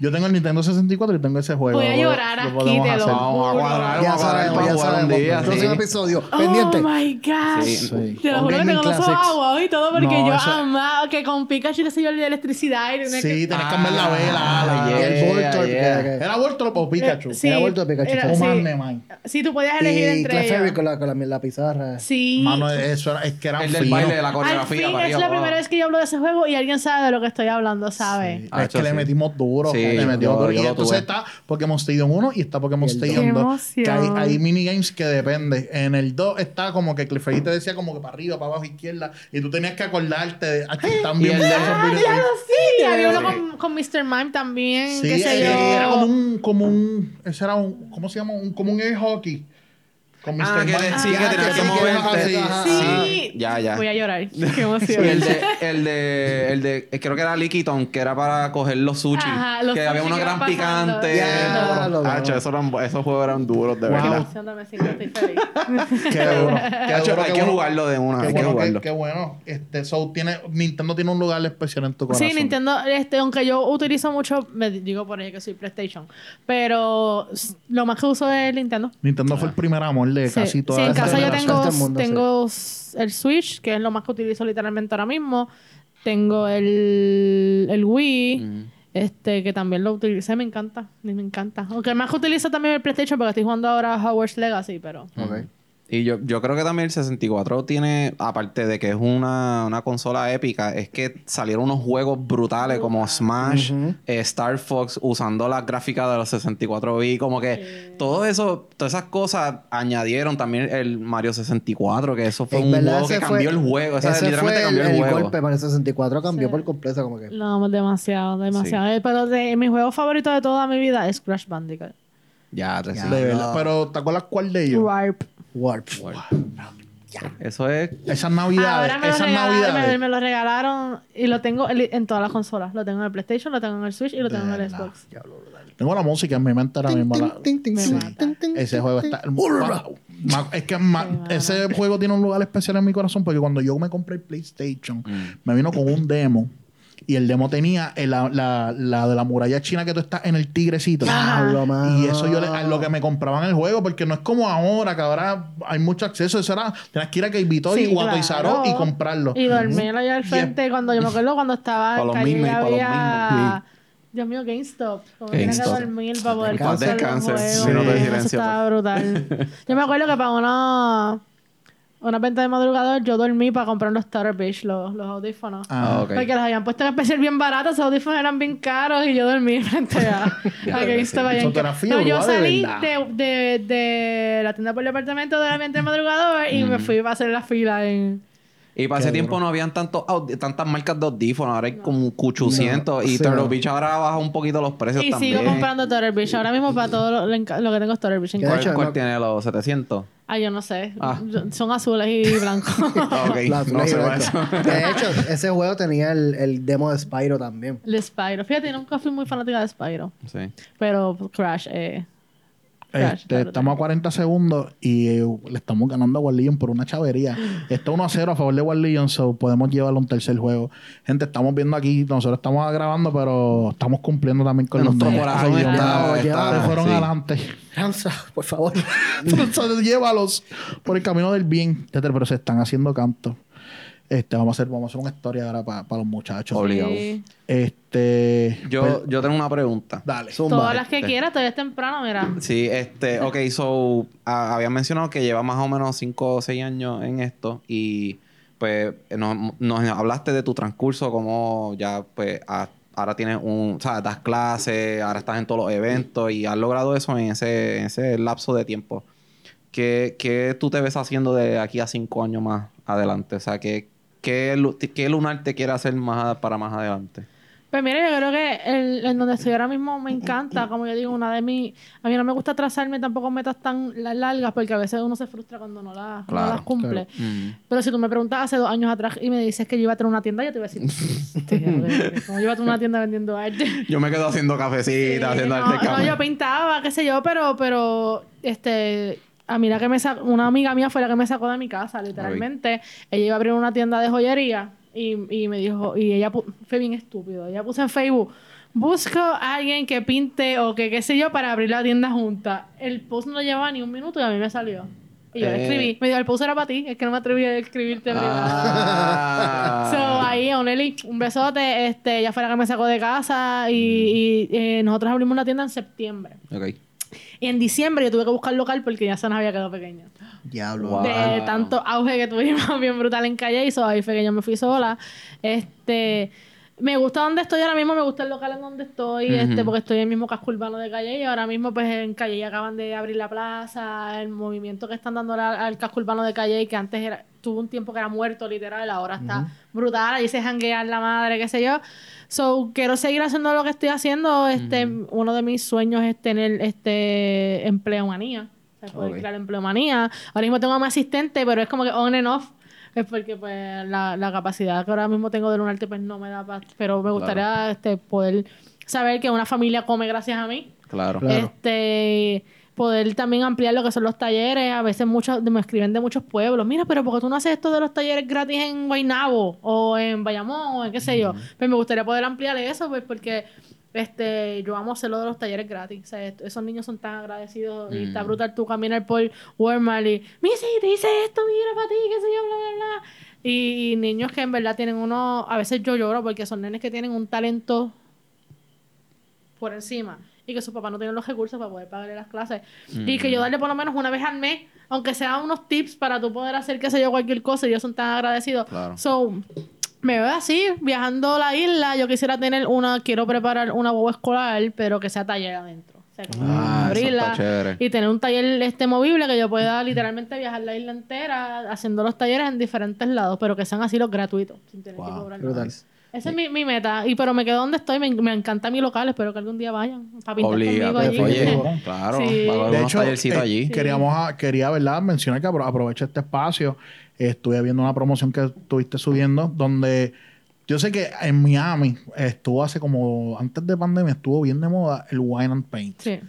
Yo tengo el Nintendo 64 y tengo ese juego. Voy a Lo- llorar lo aquí, podemos te lo. Vamos a cuadrar, Ya vamos a cuadrar sabemos, ya sabemos. día. Próximo episodio. Pendiente. Oh my. Sí. Sí. Te lo juro que tengo los ojos agua y todo porque No, yo eso- amaba que con Pikachu, sé yo, de electricidad y Sí, que... tenés que cambiar la vela. Ah, la- yeah, el Voltorb, yeah. ¿Era Voltorb o Pikachu? Sí, Era vuelto de Pikachu. era- O sí. Tú podías elegir Y entre Clefairy ellos. con la, con la, la pizarra. Sí. Mano, eso era, es que era El del baile de la Al coreografía fin es la primera vez que yo hablo de ese juego y alguien sabe de lo que estoy hablando, ¿sabe? Ah, es que le metimos duro. Sí, le duro. yo y entonces está Pokémon Stadium 1 y está Pokémon Y. Stadium Qué 2. Que hay, hay minigames que depende. En el 2 está como que Clefairy te decía como que para arriba, para abajo, izquierda. Y tú tenías que acordarte de. Aquí *gasps* están Y bien el Ah, claro, sí. Había uno con, con Mr. Mime también, Sí, qué sé eh, yo. era como un, como un, ese era un, ¿cómo se llama? Un, como un air hockey. Con Mr. Ah, que te- sí, que tenías que que sí, que moverte. Sí. Ya, ya. Voy a llorar. Qué emoción. el de, el de, el de, eh, creo que era Liquiton, que era para coger los sushi. Ajá, los que había sushi uno que gran picante. Ya, lo Hacho, veo. esos, eran- esos juegos eran duros, de Wow. verdad. Qué duro. Qué Hacho, duro, hay qué que bueno. jugarlo de una, Qué hay que bueno, qué, jugarlo. qué bueno. Este, so, tiene, Nintendo tiene un lugar especial en tu corazón. Sí, Nintendo, este, aunque yo utilizo mucho, me digo por ahí que soy PlayStation, pero lo más que uso es Nintendo. Nintendo fue el primer amor de Sí, casi sí, toda en casa yo tengo, mundo, tengo el Switch, que es lo más que utilizo literalmente ahora mismo. Tengo el, el Wii, Mm. este, que también lo utilicé, me encanta, me encanta. Aunque más que utilizo también el PlayStation porque estoy jugando ahora a Hogwarts Legacy, pero... Ok. Y yo, yo creo que también el 64 tiene, aparte de que es una, una consola épica, es que salieron unos juegos brutales como Smash, eh, Star Fox, usando las gráficas de los 64 bits. Como que todo eso, todas esas cosas añadieron también el Mario 64, que eso fue En un verdad, juego que cambió fue- el juego. O sea, ese literalmente fue el, cambió el, el juego. golpe para el 64 cambió Sí. por completo como que No, demasiado, demasiado. Eh, Pero de mi juego favorito de toda mi vida es Crash Bandicoot. Ya, te Ya. De verdad. Pero, ¿te acuerdas cuál de ellos? Warp. Warp. Eso es. Esas navidades. Ahora me lo, esas regalaron, me, navidades. me lo regalaron y lo tengo en todas las consolas. Lo tengo en el PlayStation, lo tengo en el Switch y lo tengo en el. Xbox. Tengo la música en mi mente ahora mismo. Ese juego está. Es que ese juego tiene un lugar especial en mi corazón porque cuando yo me compré el PlayStation, Mm. me vino con un demo Y el demo tenía el- la, la- la de la muralla china que tú estás en el tigrecito. Y eso yo le- a lo que me compraban el juego, porque no es como ahora, que ahora hay mucho acceso. Eso era, tenías que ir a Key Sí, y Guato y Saró claro. y comprarlo. Y dormir allá al frente cuando yo me acuerdo cuando estaba en los calle los había Dios mío, GameStop. Como tenía que GameStop. dormir para poder Paz comprar los descanse, juegos. minutos de Eso silencio, estaba brutal. *laughs* Yo me acuerdo que para una, una venta de madrugador yo dormí para comprar los Starter Beach, los, los audífonos. Ah, ok. Porque los habían puesto en especial bien baratos, esos audífonos eran bien caros y yo dormí *laughs* frente a, *laughs* a Ya, GameStop. sí. allá en Eso te era Ca- fiebre, No, yo salí de, de, de la tienda por el departamento de la venta de madrugador y me fui a hacer la fila en... Y para ese tiempo no habían tantos tantas marcas de audífonos, ahora hay como 800 y Sí, Turtle no. Beach ahora baja un poquito los precios Y también. sigo comprando Turtle Beach. Ahora mismo para todo lo, que tengo es Turtle Beach ¿Cuál, hecho, cuál no- tiene los 700? Ah, yo no sé. Ah. Son azules y blancos. *laughs* Ok. *laughs* La no sé Blanco. eso. De hecho, ese juego tenía el, el demo de Spyro también. de Spyro. Fíjate, nunca fui muy fanática de Spyro. Sí. Pero Crash, eh... Crash, Este, estamos a 40 segundos y eh, le estamos ganando a War Legion por una chavería. *gasps* Está 1 a 0 a favor de War Legion, so podemos llevarlo a un tercer juego. Gente, estamos viendo aquí, nosotros estamos grabando, pero estamos cumpliendo también con los nuestro corazón está- fueron sí. adelante. Ramsa, por favor. *laughs* Entonces, llévalos por el camino del bien. Pero se están haciendo cantos. Este, vamos a hacer, vamos a hacer una historia ahora para los muchachos. Obligado. Sí. Este. Yo, pues, yo tengo una pregunta. dale. Zumba. Todas las que quieras, todavía es temprano, mira. Sí, este, ok, so, habían mencionado que lleva más o menos 5 o 6 años en esto y pues nos, nos hablaste de tu transcurso, como ya pues ah, ahora tienes un, o sea, das clases, ahora estás en todos los eventos y has logrado eso en ese, en ese lapso de tiempo. ¿Qué, qué tú te ves haciendo de aquí a 5 años más adelante? O sea, ¿qué, qué, qué lunar te quiere hacer más para más adelante? Pues mira, yo creo que el, en donde estoy ahora mismo me encanta, como yo digo, una de mis... A mí no me gusta trazarme tampoco metas tan la- largas porque a veces uno se frustra cuando no, las- no las cumple. Mm. Pero si tú me preguntas hace dos años atrás y me dices que yo iba a tener una tienda, yo te iba a decir, "Hostia, como yo iba a tener una tienda vendiendo arte. Yo me quedo haciendo cafecita, Sí, haciendo no, arte no, yo pintaba, qué sé yo, pero, pero, este, a mí la que me sacó, una amiga mía fue la que me sacó de mi casa, literalmente. Ella iba a abrir una tienda de joyería y, y me dijo, y ella fue bien estúpido, ella puso en Facebook, busco a alguien que pinte o que qué sé yo para abrir la tienda junta. El post no llevaba ni un minuto y a mí me salió. Y yo le Eh. escribí, me dijo, el post era para ti, es que no me atreví a escribirte. Ah. *laughs* So, ahí, a Oneli, un besote. Este, ella fue la que me sacó de casa y, y, eh, nosotros abrimos una tienda en septiembre. Ok. Y en diciembre yo tuve que buscar local porque ya se nos había quedado pequeña. Diablo. Wow. De tanto auge que tuvimos *laughs* bien brutal en calle y so, ahí fue que yo me fui sola. Este... Me gusta donde estoy ahora mismo, me gusta el local en donde estoy, este, porque estoy en el mismo casco urbano de Calle y ahora mismo pues en Calle acaban de abrir la plaza, el movimiento que están dando al, al casco urbano de Calle que antes era, tuvo un tiempo que era muerto literal, ahora está brutal, ahí se janguea la madre, qué sé yo. So, quiero seguir haciendo lo que estoy haciendo, este, uno de mis sueños es tener este empleomanía. O sea, poder Ok. crear empleomanía. Ahora mismo tengo a mi asistente, pero es como que on and off. Es porque pues la, la capacidad que ahora mismo tengo de lunarte pues no me da para... Pero me gustaría este, poder saber que una familia come gracias a mí. Claro. Claro. Este poder también ampliar lo que son los talleres. A veces muchos me escriben de muchos pueblos. Mira, pero ¿por qué tú no haces esto de los talleres gratis en Guaynabo? O en Bayamón, o en qué sé yo. Pues me gustaría poder ampliar eso, pues porque este yo amo hacerlo de los talleres gratis. O sea, esos niños son tan agradecidos y está brutal tú caminar por Walmart y, Missy, te hice esto, mira para ti, qué sé yo, bla, bla, bla. Y, y niños que en verdad tienen uno, a veces yo lloro porque son nenes que tienen un talento por encima y que sus papás no tienen los recursos para poder pagarle las clases. Y que yo darle por lo menos una vez al mes, aunque sean unos tips para tú poder hacer, qué sé yo, cualquier cosa, y ellos son tan agradecidos. Claro. So, me veo así, viajando la isla. Yo quisiera tener una, quiero preparar una boba escolar, pero que sea taller adentro. O sea, como Ah, eso abrirla y tener un taller este movible que yo pueda literalmente viajar la isla entera haciendo los talleres en diferentes lados, pero que sean así los gratuitos, sin tener que cobrar nada. Esa es mi, mi meta. Y pero me quedo donde estoy. Me, me encanta mi local. Espero que algún día vayan. Para pintar Obligado. conmigo allí. Oye, *laughs* *laughs* claro. Sí. Va a haber De unos hecho, tallercitos eh, allí. queríamos a- quería, ¿verdad? Mencionar que apro- aprovecho este espacio. Estuve viendo una promoción que estuviste subiendo donde yo sé que en Miami estuvo hace como, antes de pandemia, estuvo bien de moda el wine and paint. Sí.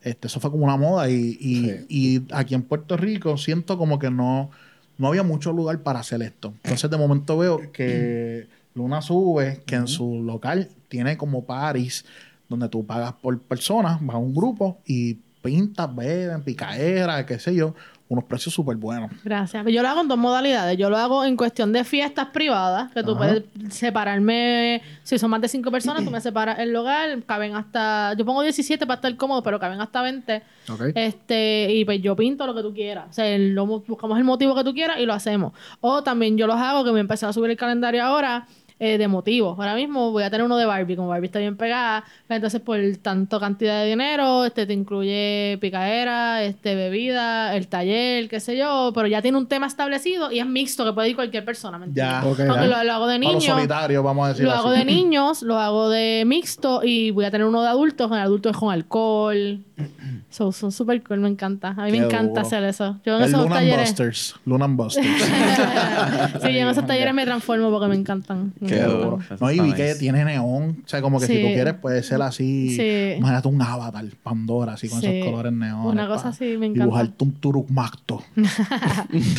Este, eso fue como una moda y, y, y aquí en Puerto Rico siento como que no, no había mucho lugar para hacer esto. Entonces de momento veo que Luna sube que en su local tiene como paris donde tú pagas por persona, vas a un grupo y pintas, beben, picaera, qué sé yo, unos precios súper buenos. Gracias. Yo lo hago en dos modalidades. Yo lo hago en cuestión de fiestas privadas, que tú Ajá. puedes separarme, si son más de cinco personas, tú me separas el lugar, caben hasta, yo pongo 17 para estar cómodo, pero caben hasta 20. Ok. Este, y pues yo pinto lo que tú quieras. O sea, lo buscamos el motivo que tú quieras y lo hacemos. O también yo los hago, que me empecé a subir el calendario ahora, eh, de motivos. Ahora mismo voy a tener uno de Barbie, como Barbie está bien pegada. pues Entonces, por tanto cantidad de dinero, este te incluye picaera, este, bebida, el taller, qué sé yo, pero ya tiene un tema establecido y es mixto, que puede ir cualquier persona, ¿me entiendes? Ya. Ok. Aunque ya. lo, lo hago de niños. solitarios, vamos a decir Lo así. hago de niños, lo hago de mixto y voy a tener uno de adultos. El adulto es con alcohol. *clears throat* So, son súper cool, me encanta. A mí me Qué encanta duro. hacer eso. Yo en El esos Lunan talleres. Busters. Lunan Busters. *laughs* sí, yo en esos talleres me transformo porque me encantan. Qué duro. No, y vi nice. que tiene neón. O sea, como que si Sí. tú quieres, puede ser así. Sí. Imagínate un avatar, Pandora, así con Sí. esos colores neón. Una cosa así, me encanta. Dibujarte un Turukmacto.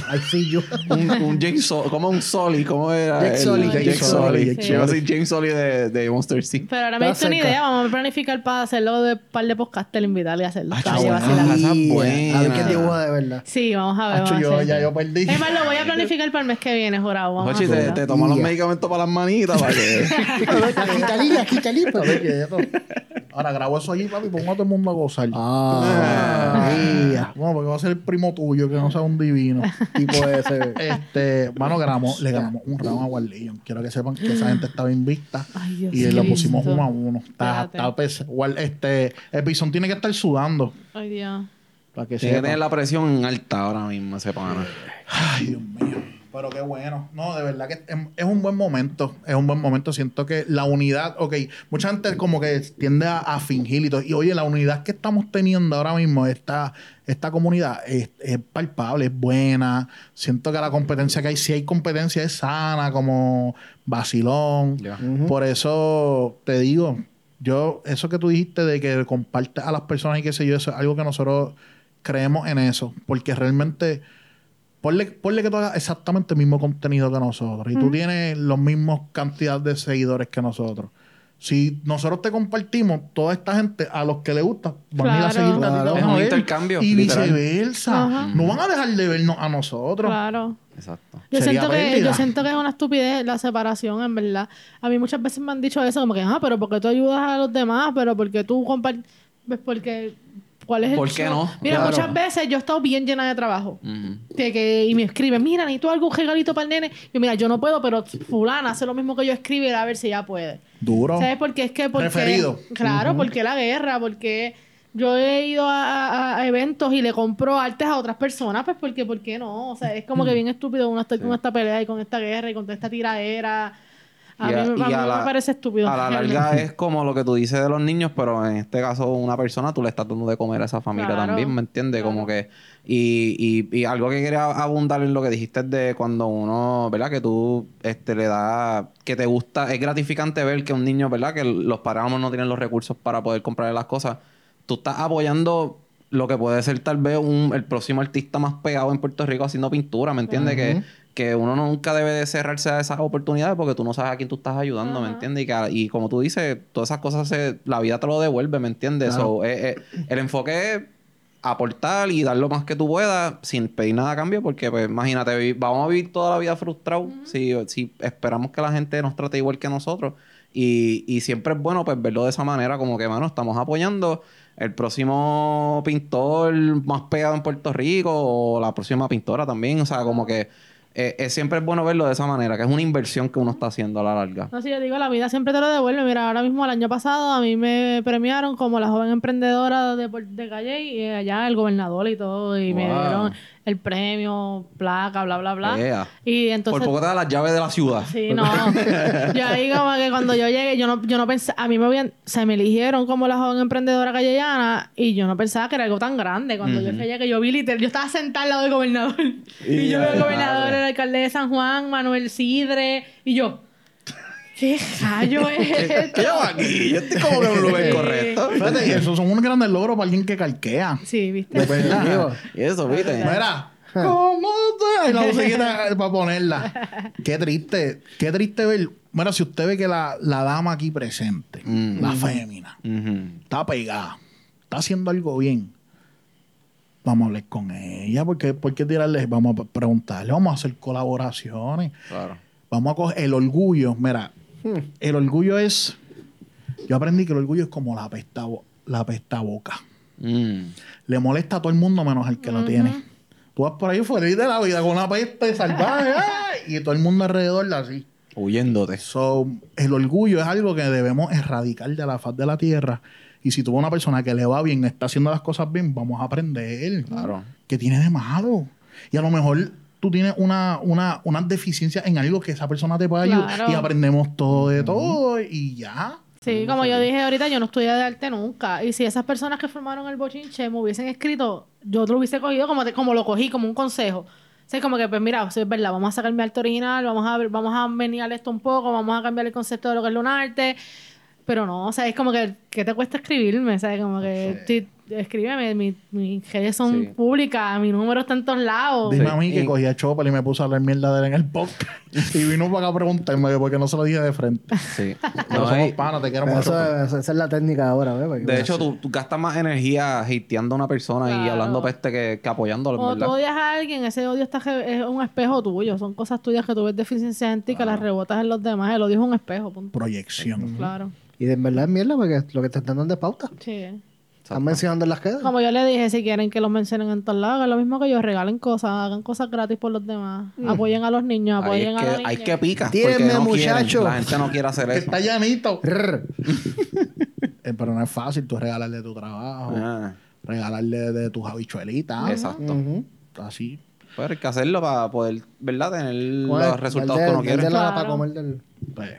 Ahí *laughs* sí yo. un, un James Sully, como un Sully, ¿cómo era? Jake Sully. Jake. Sully, Yo a decir James Sully de, de Monster Inc. Pero ahora me diste una idea. Vamos a planificar para hacerlo de par de podcast, invitarle a hacerlo. Ah. Ah, buena. A ver quién dibuja de verdad. Sí, vamos a ver. Vamos a yo, hacer. ya yo perdí. Es más, lo voy a *laughs* planificar para el mes que viene, jurado. A te, te tomas los medicamentos para las manitas para que... *laughs* A ver, quieto. Ahora grabo eso allí, papi, pongo a todo el mundo a gozar. Ah, mía. Bueno, porque va a ser el primo tuyo, que no sea un divino. *laughs* Tipo ese. Este, mano, ganamos, le ganamos un round a Warleon. Quiero que sepan que esa gente estaba invicta. Ay, Dios y lo pusimos uno a uno. Está, está pes- este, el tiene que estar sudando. Ay, Dios. Para que Tiene que sepa. tener la presión alta ahora mismo ese pana. Ay, Dios mío. Pero qué bueno. No, de verdad que es, es un buen momento. Es un buen momento. Siento que la unidad, ok, mucha gente como que tiende a, a fingir y todo. Y oye, la unidad que estamos teniendo ahora mismo, esta, esta comunidad, es, es palpable, es buena. Siento que la competencia que hay, si hay competencia, es sana, como vacilón. Por eso te digo, yo, eso que tú dijiste de que compartes a las personas y qué sé yo, eso es algo que nosotros creemos en eso. Porque realmente, ponle, ponle que tú hagas exactamente el mismo contenido que nosotros y tú tienes los mismos cantidad de seguidores que nosotros. Si nosotros te compartimos, toda esta gente a los que le gusta van a ir a Claro. seguirte a ti, te Claro. Es un intercambio, Y literal. viceversa. Ajá. No van a dejar de vernos a nosotros. Claro. Exacto. Yo Sería siento, que, yo siento que es una estupidez la separación, en verdad. A mí muchas veces me han dicho eso, como que, ah, pero porque tú ayudas a los demás, pero porque tú compartes. Pues porque. ¿Cuál es el ¿Por qué show? no? Mira, Claro. muchas veces yo he estado bien llena de trabajo. Que, y me escriben, mira, necesito algún regalito para el nene. Yo, mira, yo no puedo, pero fulana hace lo mismo que yo escribe a ver si ella puede. Duro. ¿Sabes por qué? Es que porque... Referido. Claro, porque la guerra, porque yo he ido a, a- a eventos y le compro artes a otras personas, pues porque, ¿por qué no? O sea, es como que bien estúpido uno estar con esta pelea y con esta guerra y con toda esta tiradera. A Y mí, a- a y mí a la- me parece estúpido. A la realmente. larga es como lo que tú dices de los niños, pero en este caso una persona tú le estás dando de comer a esa familia Claro, también, ¿me entiendes? Como claro. que... Y, y, y algo que quería abundar en lo que dijiste de cuando uno, ¿verdad? Que tú este, le da... Que te gusta... Es gratificante ver que un niño, ¿verdad? Que los a mejor no tienen los recursos para poder comprarle las cosas. Tú estás apoyando lo que puede ser tal vez un, el próximo artista más pegado en Puerto Rico haciendo pintura, ¿me entiendes? que, que uno nunca debe de cerrarse a esas oportunidades porque tú no sabes a quién tú estás ayudando, ¿me entiendes? Y, que- y como tú dices, todas esas cosas, se, la vida te lo devuelve, ¿me entiendes? Claro. So, eh, eh, el enfoque es aportar y dar lo más que tú puedas sin pedir nada a cambio porque, pues, imagínate, vamos a vivir toda la vida frustrados si, si esperamos que la gente nos trate igual que nosotros. Y, y siempre es bueno, pues, verlo de esa manera, como que, mano, estamos apoyando el próximo pintor más pegado en Puerto Rico o la próxima pintora también. O sea, como que eh, eh, siempre es bueno verlo de esa manera, que es una inversión que uno está haciendo a la larga. No, sí, yo digo, la vida siempre te lo devuelve. Mira, ahora mismo el año pasado a mí me premiaron como la joven emprendedora de, de Calle y allá el gobernador y todo. Y me dieron el premio, placa, bla, bla, bla. Y Por entonces... poco te da las llaves de la ciudad. Sí, no. *laughs* yo ahí como que cuando yo llegué, yo no, yo no pensé, a mí me habían, se me eligieron como la joven emprendedora callellana y yo no pensaba que era algo tan grande. Cuando yo llegué, yo vi literal, yo estaba sentada al lado del gobernador. Y, *laughs* yo veo al gobernador, el alcalde de San Juan, Manuel Sidre, y yo, ¿qué rayo es *laughs* esto? ¿Qué aquí? Yo estoy como que en un lugar Sí. correcto. Fíjate, y esos son unos grandes logros para alguien que calquea. Sí, ¿viste? De verdad. Y eso, viste. Mira, ¿Cómo te...? Y la musiquita para ponerla. Qué triste. Qué triste ver... Bueno, si usted ve que la, la dama aquí presente, Mm. la fémina, Ujú. está pegada, está haciendo algo bien, vamos a hablar con ella. porque ¿Por qué tirarle? Vamos a preguntarle, vamos a hacer colaboraciones. Claro. Vamos a coger el orgullo. Mira, el orgullo es. Yo aprendí que el orgullo es como la pesta, la pesta boca. Mm. Le molesta a todo el mundo menos al que lo tiene. Tú vas por ahí feliz de la vida con una peste salvaje y todo el mundo alrededor así. Huyéndote. So, el orgullo es algo que debemos erradicar de la faz de la tierra. Y si tú ves una persona que le va bien, está haciendo las cosas bien, vamos a aprender. Claro. ¿Qué tiene de malo? Y a lo mejor tú tienes una, una, una deficiencia en algo que esa persona te puede ayudar. Claro. Y aprendemos todo de todo y ya. Sí, como yo dije ahorita, yo no estudié de arte nunca. Y si esas personas que formaron el bochinche me hubiesen escrito, yo lo hubiese cogido como, te- como lo cogí, como un consejo. O sea, como que, pues mira, sí, es verdad, vamos a sacar mi arte original, vamos a, ver- vamos a menear esto un poco, vamos a cambiar el concepto de lo que es un arte. Pero no, o sea, es como que, ¿qué te cuesta escribirme? O sea, como que, escríbeme, mi- mis redes son Sí. públicas, mi número está en todos lados. Dime Sí. a mí que Y- cogía Chopper y me puso a hablar mierda de él en el podcast. *laughs* y vino para acá a preguntarme que por qué no se lo dije de frente. Sí. Pero No, somos y- panas, te quiero mucho. eso, eso- esa es la técnica ahora, ¿ves? Porque- de hecho, tú, tú gastas más energía hateando a una persona y hablando peste que, que apoyándolo, Cuando tú odias a alguien, ese odio está es un espejo tuyo. Son cosas tuyas que tú ves deficiencias en ti que las rebotas en los demás. El odio es un espejo, punto. Proyección. Claro. Y de verdad es mierda porque lo que te están dando es pauta. Sí. Están mencionando en las quedas. Como yo le dije, si quieren que los mencionen en todos lados, es lo mismo que ellos regalen cosas, hagan cosas gratis por los demás. Apoyen a los niños, apoyen a los hay que picar. Tírenme, no quieren. muchacho. La gente no quiere hacer eso. está llanito. *laughs* Eh, pero no es fácil tú regalarle tu trabajo, Ah, regalarle de tus habichuelitas. exacto. Así. Pero hay que hacerlo para poder, ¿verdad? Tener los resultados que uno quiere. de la Claro. para comer del... Pues,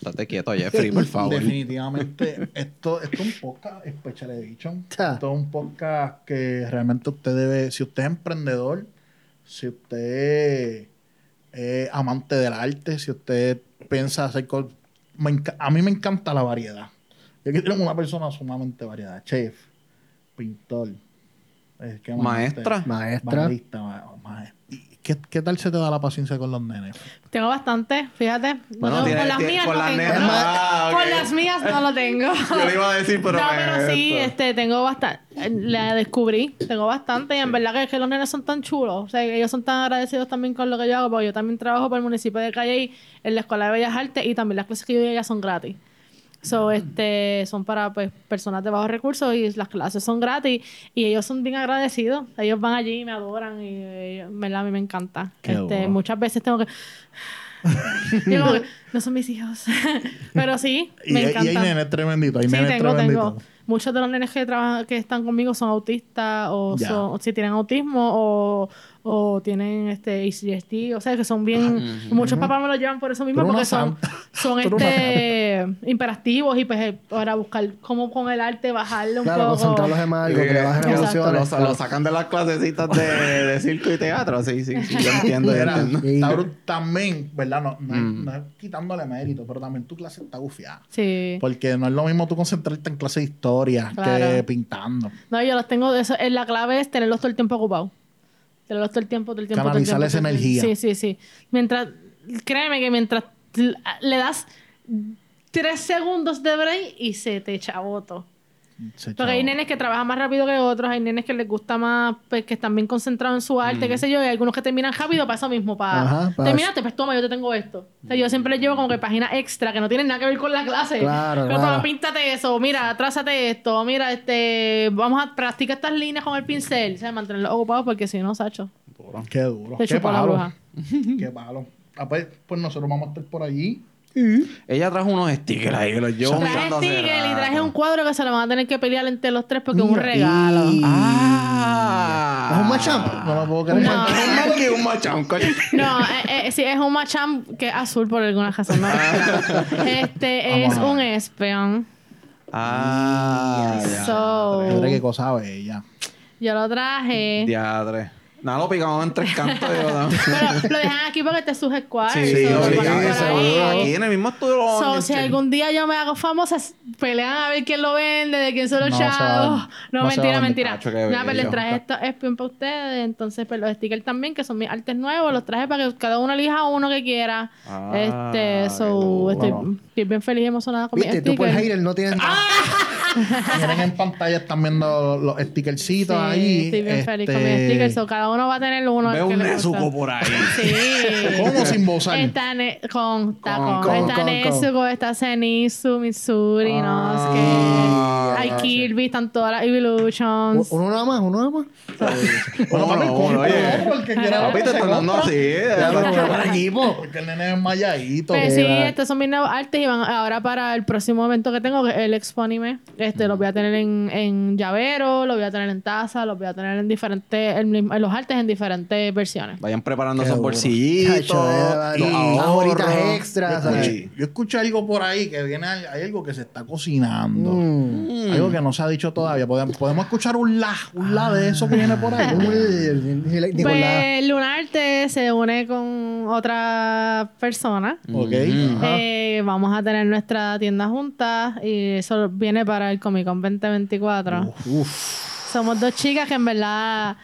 Estate quieto, Jeffrey, por favor. Definitivamente, esto, esto es un podcast Special Edition. Esto es un podcast que realmente usted debe, si usted es emprendedor, si usted es amante del arte, si usted piensa hacer cosas... A mí me encanta la variedad. Yo quiero una persona sumamente variada. Chef, pintor, eh. Maestra. Este, Maestra. barista, ma- ma- ¿Y ¿Qué, ¿Qué tal se te da la paciencia con los nenes? Tengo bastante, fíjate. No Bueno, con las tiene- mías con no las tengo. nenas- No, Ah, Con las mías no lo tengo. *laughs* Yo le iba a decir, pero no, pero sí, este, tengo bastante. La descubrí, tengo bastante. Y en verdad que, que los nenes son tan chulos. O sea, que ellos son tan agradecidos también con lo que yo hago. Porque yo también trabajo para el municipio de Calle en la Escuela de Bellas Artes. Y también las clases que yo doy allá son gratis. So, este, son para pues, personas de bajos recursos y las clases son gratis. Y ellos son bien agradecidos. Ellos van allí y me adoran. Y eh, verdad a mí me encanta. Qué Este, muchas veces tengo que. *laughs* Yo como que, no son mis hijos. *laughs* Pero sí, Y, me y encanta. hay nenes tremenditos, hay Sí, nenes tengo, tremenditos. tengo. Muchos de los nenes que trabajan, que están conmigo son autistas o, son- o si tienen autismo o, o tienen este o sea que son bien muchos papás me lo llevan por eso mismo porque son, son este imperativos y pues eh, para buscar cómo con el arte bajarle un Claro, poco. concentrarlos en algo, que le bajen emociones. Lo, lo sacan de las clasecitas de, de circo y teatro. Sí, sí, sí. Yo entiendo, también, ¿verdad? No, Mm. no es quitándole mérito, pero también tu clase está gufiada. Sí. Porque no es lo mismo tú concentrarte en clase de historia que pintando. No, yo los tengo de eso. eh, La clave es tenerlos todo el tiempo ocupados. Todo el tiempo, todo el tiempo. todo el Canalizar tiempo, esa todo el tiempo. energía. Sí, sí, sí. Mientras, créeme que mientras le das tres segundos de break y se te echa voto. Se Porque hay nenes que trabajan más rápido que otros, hay nenes que les gusta más, pues que están bien concentrados en su arte, qué sé yo, y hay algunos que terminan rápido para eso mismo, para... Ajá, para- Terminaste, pues toma, yo te tengo esto. O sea, yo siempre les llevo como que páginas extra que no tienen nada que ver con la clase. Claro, Pero claro. toma, píntate eso, mira, trázate esto, mira, este... Vamos a practicar estas líneas con el pincel, o sea, mantenerlos ocupados porque si no, Sacho, Qué duro. te Qué la palo. bruja. Qué palo. Ah, pues, pues nosotros vamos a estar por allí. Ella trajo unos stickers ahí que los llevo Traje mirando hace sticker y traje un cuadro que se lo van a tener que pelear entre los tres porque es un regalo. y- Ah. ¿Es un machamp? No lo puedo creer. No. *laughs* Mal que un coño. No, eh, eh, sí, es un Machamp que es azul por alguna razón. ¿no? este *laughs* es un Espeon. Ah, ya. So, qué cosa bella. yo lo traje. Diadre. Nada, lo picamos en tres cantos. *laughs* Pero lo dejan aquí porque este es su headquarters. Sí, so, lo seguro. Aquí en el mismo estudio lo So, si algún día yo me hago famosa, pelean a ver quién lo vende, de quién son los No chavos. No, mentira, mentira. Nada, pero les bello. traje estos espion para ustedes. Entonces, pues los stickers también, que son mis artes nuevos, los traje para que cada uno elija uno que quiera. Ah, este, so, estoy, bien feliz y emocionada con mis Viste, tú por stickers. hater no tienes nada. Miren en pantalla, están viendo los Sí, stickercitos ahí. estoy bien feliz con Este, mis stickers. so, cada uno va a tener uno. Veo un. Nezuko por ahí. Sí. ¿Cómo sin bozar? Está ne- con, está Con- con, con- está con- Nezuko, está Zenitsu, Mitsuri, Ah, no sé qué. Hay Kirby, están todas las Evolutions. Uno nada más, uno nada más. Bueno, Uno, oye. porque el que quiera Papi, te están dando así. Pero equipo. Porque el nene es mayadito. Pues sí, estos son mis nuevos artes y van ahora para el próximo evento que tengo, que es el Expo Anime. Este, los voy a tener en, en llavero, los voy a tener en taza, los voy a tener en diferentes, en, en los artes en diferentes versiones. Vayan preparando Qué esos duro. bolsillitos. Eh, los y ahorros. ahoritas extras. ¿sabes? Yo escuché algo por ahí que viene, hay algo que se está cocinando. Mm. Algo que no se ha dicho todavía. Podemos, podemos escuchar un la, un la de eso que viene por ahí. Uy, Nicolás. Pues Lunarte se une con otra persona. ok. Mm. Ajá. Eh, vamos a tener nuestra tienda juntas y eso viene para el Comic Con 2024. Somos dos chicas que en verdad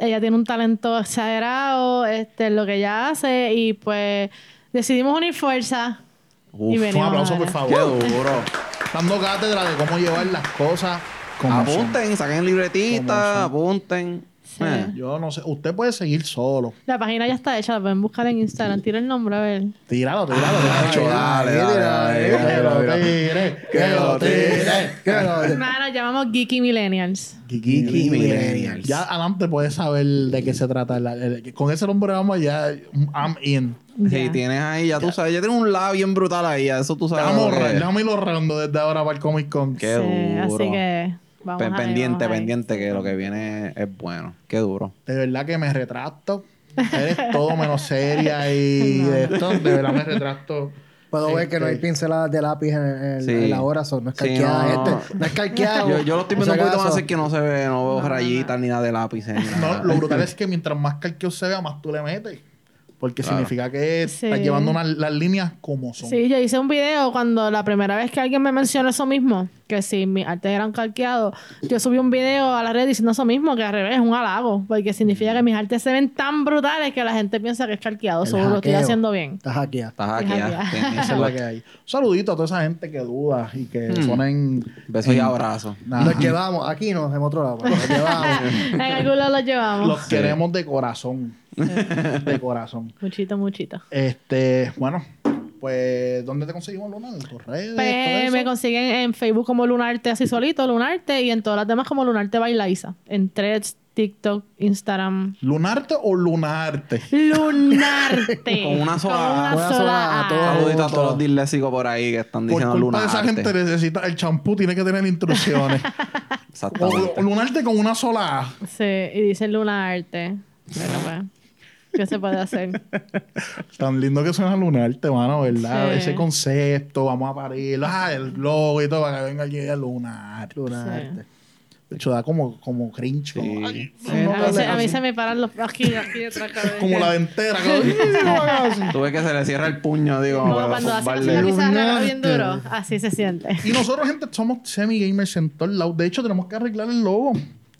ella tiene un talento exagerado este, en lo que ella hace y pues decidimos unir fuerzas y Uf, venimos. un aplauso, a por favor. Qué *laughs* duro. Dando cátedra de cómo llevar las cosas como son. Apunten, saquen libretita, apunten. Sí. Eh. Yo no sé. Usted puede seguir solo. La página ya está hecha, la pueden buscar en Instagram. Tira el nombre, a ver. Tíralo, tíralo. Tíralo. dale, dale, dale, Que lo tire, que lo tire. ¿Qué lo- Nada, nos llamamos Geeky Millennials. Geeky Millennials. Ya adelante puedes saber de qué se trata. la- el- con ese nombre vamos ya. I'm in. Si Ya. tienes ahí, ya tú sabes, ya tienes un lado bien brutal ahí, ya eso tú sabes. Déjame, lo que ahorrar- es. déjame irlo ahorrando desde ahora para el Comic Con. Qué Sí, duro. Así que vamos pendiente, ahí. pendiente, que lo que viene es bueno. Qué duro. De verdad que me retracto. Eres todo menos seria y *laughs* de esto. De verdad me retracto. Puedo ver que no hay Este, pinceladas de lápiz en, en- Sí. en la hora, son, no es Sí, calqueada. no. Este, no es calqueado. Yo, yo lo estoy viendo un poquito más así que no se ve, no veo rayitas ni nada de lápiz. nada. No, lo brutal es que mientras más calqueo se vea, más tú le metes. Porque Claro. significa que Sí. estás llevando una- las líneas como son. Sí, yo hice un video cuando la primera vez que alguien me mencionó eso mismo, que si mis artes eran calqueados, yo subí un video a la red diciendo eso mismo, que al revés es un halago, porque significa que mis artes se ven tan brutales que la gente piensa que es calqueado, solo lo estoy haciendo bien. Estás hackeado. Estás. Tienes- Esa es la que hay. Un saludito a toda esa gente que duda y que Hmm. ponen. Besos y abrazos. Nah. Nos llevamos, aquí nos en otro lado, nos *laughs* llevamos. en algún lado los llevamos. Los queremos de corazón. *laughs* de corazón. Muchito, muchito. Este, bueno, pues, ¿dónde te conseguimos, Luna? ¿En tus redes? todo Pues, eso? me consiguen en Facebook como Lunarte así solito, Lunarte, y en todas las demás como Lunarte Bailaisa. En Threads, TikTok, Instagram. ¿Lunarte o lunarte? Lunarte. *laughs* Con una sola- Con una una sola sola A A. todos. A todos los disléxicos por ahí que están Por diciendo culpa luna. de esa gente necesita el champú, tiene que tener instrucciones. *laughs* Exactamente. o, lunarte con una sola A. Sí, y dicen Lunarte. Bueno, pues, ¿qué se puede hacer? *laughs* Tan lindo que suena lunarte, mano, ¿verdad? Sí. Ese concepto, vamos a parir, ah, el logo y todo, para que venga alguien a lunar. Lunarte. De hecho, da como, como cringe. Como, Sí. ay, Sí, no, a, mí dale, se, a mí se me paran los aquí, aquí *laughs* detrás. como la dentera. como- ves que se le cierra el puño, digo, Como para cuando zumbarle. la pizarra bien duro. Así se siente. Y nosotros, gente, somos semi-gamers en todos lados. De hecho, tenemos que arreglar el logo.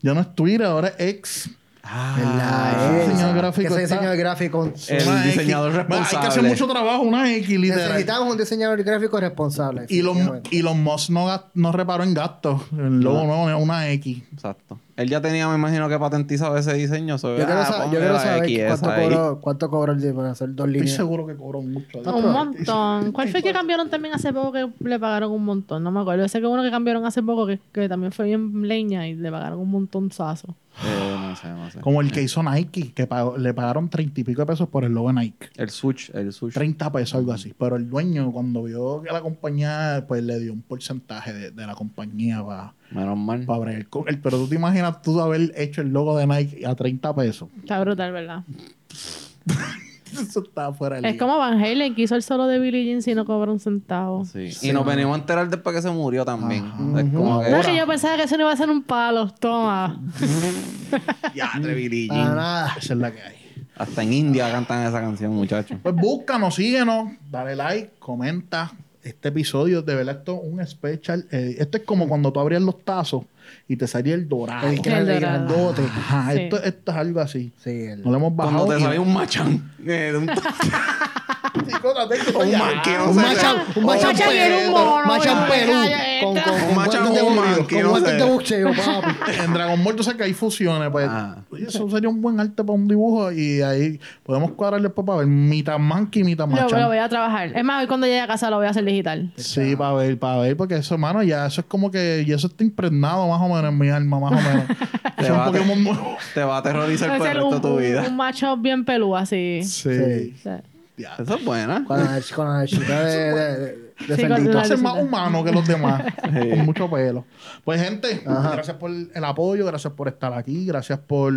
Ya no es Twitter, ahora es X. Ese Esa. diseño gráfico Ese diseño gráfico. El diseñador Hay que hacer responsable. mucho trabajo, una X, literal. Necesitamos un diseñador gráfico responsable. Y los, y los Moss no, no reparó en gastos. El logo nuevo es una X. Exacto. Él ya tenía, me imagino, que patentizado ese diseño. Yo quiero, ah, sa- yo ponle quiero la saber X cuánto cobró, cuánto cobró el día para hacer dos Estoy líneas. seguro que cobró mucho. Un montón. ¿Cuál fue el que cambiaron también hace poco que le pagaron un montón? No me acuerdo. Sé que uno que cambiaron hace poco que, que también fue bien leña y le pagaron un montón sazo. Eh, no sé, no sé. Como el que hizo Nike, que pagó- le pagaron treinta y pico de pesos por el logo de Nike. El switch, el switch. 30 pesos, algo así. Pero el dueño, cuando vio que la compañía, pues le dio un porcentaje de, de la compañía para Menos mal. pa con él. Pero tú te imaginas tú haber hecho el logo de Nike a 30 pesos. Está brutal, ¿verdad? *laughs* *laughs* Eso está fuera de Es como Van Halen que hizo el solo de Billie Jean si no cobra un centavo. Sí. Y nos venimos a enterar después que se murió también. Es como que... No es que yo pensaba que eso no iba a ser un palo. Toma. *laughs* Ya, Billie *laughs* Para Jean. nada. Esa es la que hay. Hasta en India cantan esa canción, muchachos. Pues búscanos, síguenos, dale like, comenta. Este episodio, de verdad, esto es un special. eh, esto es como cuando tú abrías los tazos y te salía el dorado. El El el dorado. grandote. Ajá, Sí. esto, esto es algo así. Sí, el... No lo hemos bajado. Cuando te sale un machán. eh, de un- *laughs* Un ya. man que no Un ve. un machan machan era un Perú, ya, ya, con, guantes de con de boxeo, *laughs* papi. En Dragon Ball yo sé que hay fusiones, pues Ah. oye, eso sería un buen arte para un dibujo y ahí podemos cuadrar después para ver mitad monkey, mitad Lo, machan. lo voy a trabajar. Es más, hoy cuando llegue a casa lo voy a hacer digital. Sí, para ver, para ver, porque eso, hermano, ya eso es como que ya eso está impregnado más o menos en mi alma, más o menos. *laughs* Te es un va a- Pokémon nuevo. Te va a aterrorizar por el resto un, de tu un- vida. un macho bien pelú así. Sí. Ya. Eso es buena. Con la, con la chica de, de, de, de Sí, ser más humano que los demás, *laughs* Sí. con mucho pelo. Pues, gente, Ajá. gracias por el apoyo, gracias por estar aquí, gracias por,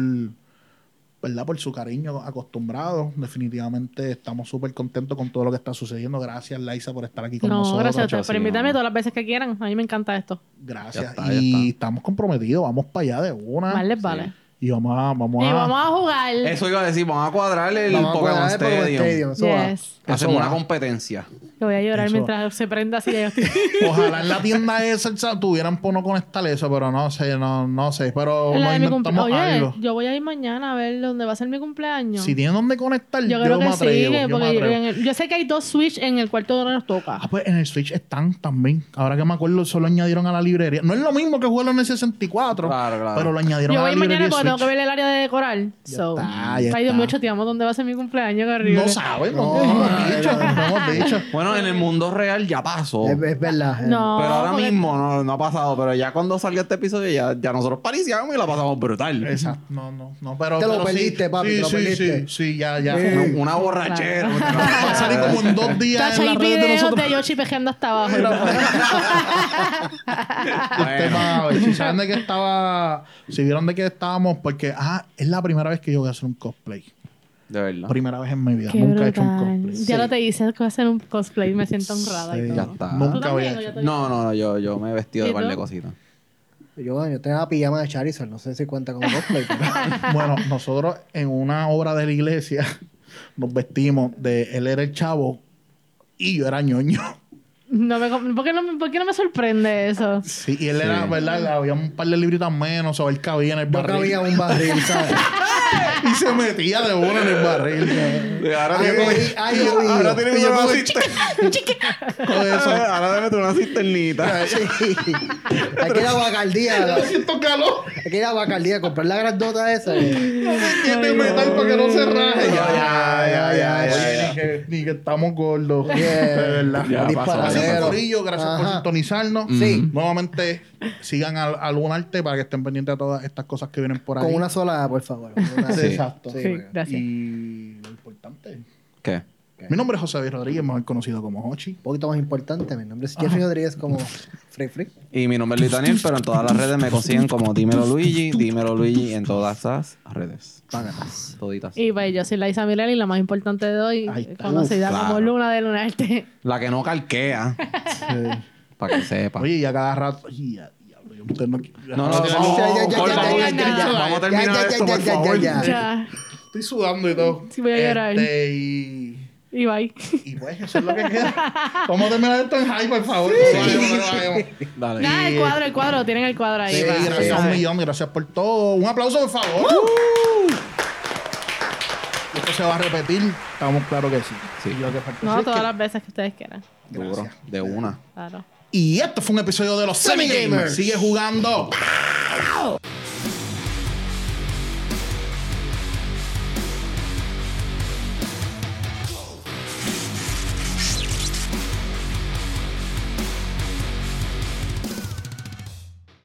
¿verdad? Por su cariño acostumbrado. Definitivamente estamos súper contentos con todo lo que está sucediendo. Gracias, Laisa, por estar aquí con No, nosotros. gracias a ustedes por invitarme todas las veces que quieran. A mí me encanta esto. Gracias. Está, y estamos comprometidos, vamos para allá de una. Les vale. Y vamos a, vamos Y a, vamos a jugar. Eso iba a decir, vamos a cuadrar el Vamos a Pokémon cuadrar el Pokémon Stadium. Stadium. Eso va. Yes. Eso Hacemos una va. competencia. Que voy a llorar Eso. mientras se prenda así. *laughs* Ojalá en la tienda esa sa- tuvieran por no conectar eso, pero no sé, no, no sé. Pero La de mi cumple- inventamos Oye, algo. yo voy a ir mañana a ver dónde va a ser mi cumpleaños. Si tienen dónde conectar, yo yo, creo me que atrevo. sí, yo me porque atrevo. en el- yo sé que hay dos Switch en el cuarto donde nos toca. Ah, pues en el Switch están también. Ahora que me acuerdo, solo añadieron a la librería. No es lo mismo que jugarlo en el 64, Claro, claro. pero lo añadieron Yo a la voy librería. mañana porque tengo que ver el área de decorar. So, está, ya ay, Dios mío, choteamos dónde va a ser mi cumpleaños, horrible. No saben, no, No, no hemos dicho, no. hemos dicho. Bueno, en el mundo real ya pasó. Es, es verdad. eh. No, pero ahora porque- mismo no, no ha pasado. Pero ya cuando salga este episodio, ya, ya nosotros pariciamos y la pasamos brutal. Exacto, no, no, no, pero. Te lo pero sí, perdiste, papi, Sí, te lo sí, perdiste. sí, sí, ya, ya. Sí. Una, una borrachera. Va a salir como en dos días en redes de videos nosotros. de Yoshi pejeando hasta abajo. Ver, *laughs* si saben de qué estaba, si vieron de qué estábamos, porque ah, es la primera vez que yo voy a hacer un cosplay. De verdad. Primera vez en mi vida. Qué Nunca he hecho un cosplay. Ya Sí. lo te hice que hacer un cosplay. Me siento honrada y todo. Ya está. ¿Tú Nunca voy a también o ya hacer. te- No, no, no, yo, yo me he vestido de ¿Y par de cositas. Yo, yo tengo la pijama de Charizard. No sé si cuenta como cosplay. pero- *laughs* Bueno, nosotros en una obra de la iglesia *laughs* nos vestimos de él era el chavo y yo era ñoño. No me, ¿por, qué no, me- ¿Por qué no me sorprende eso? Sí, y él era, Sí. ¿verdad? Había un par de libritas menos, o él cabía en el Yo barril. cabía un barril, ¿sabes? *laughs* *laughs* Y se metía de uno en el barril. Ahora tiene, tiene una eso. Ahora debe una cisternita. *laughs* Sí. Hay que ir a Bacardía. Yo siento calor. Hay que ir a Bacardía a comprar la grandota esa. *laughs* Y este metal para que no se raje. Ya, ya, ya. Ni que, estamos gordos. De verdad. Disparadero. Gracias por sintonizarnos. Sí. Nuevamente, sigan al, al Lunarte para que estén pendientes de todas estas cosas que vienen por ahí. Con una sola, A, por favor. Una- Sí, Exacto. Sí, Sí, gracias. Y lo importante. ¿Qué? Mi nombre es José David Rodríguez, mejor conocido como Hochi. Un poquito más importante, mi nombre es Jeffrey Rodríguez como Free Free. Y mi nombre es Luis Daniel, pero en todas las redes me consiguen como Dímelo Luigi, Dímelo Luigi en todas las redes. Págalas. Toditas. Y pues yo soy Laisa Mirelli, la más importante de hoy, está. conocida Uf, como claro. Luna de Lunarte. La que no calquea, para que sepa. Oye, y a cada rato. Diablo, yo- usted no, No, no, vamos, Ya, ya, ya, ya, ya, ya, ya. vamos a terminar Ya, ya, esto, ya, por ya, favor. Estoy sudando y todo. Sí, voy a llorar. Este, y, Y bye. y pues, eso es lo que queda. *laughs* Vamos a terminar esto en high, por favor. No vayamos, no vayamos. Dale. Nada, el cuadro, el cuadro, tienen el cuadro ahí. Sí, para- gracias para- un millón, gracias por todo. Un aplauso, por favor. Esto se va a repetir. Estamos claros que sí. Sí. Yo que No, Sí, todas que- las veces que ustedes quieran. Duro, de una. Claro. Y esto fue un episodio de los Semi Gamers. Sigue jugando.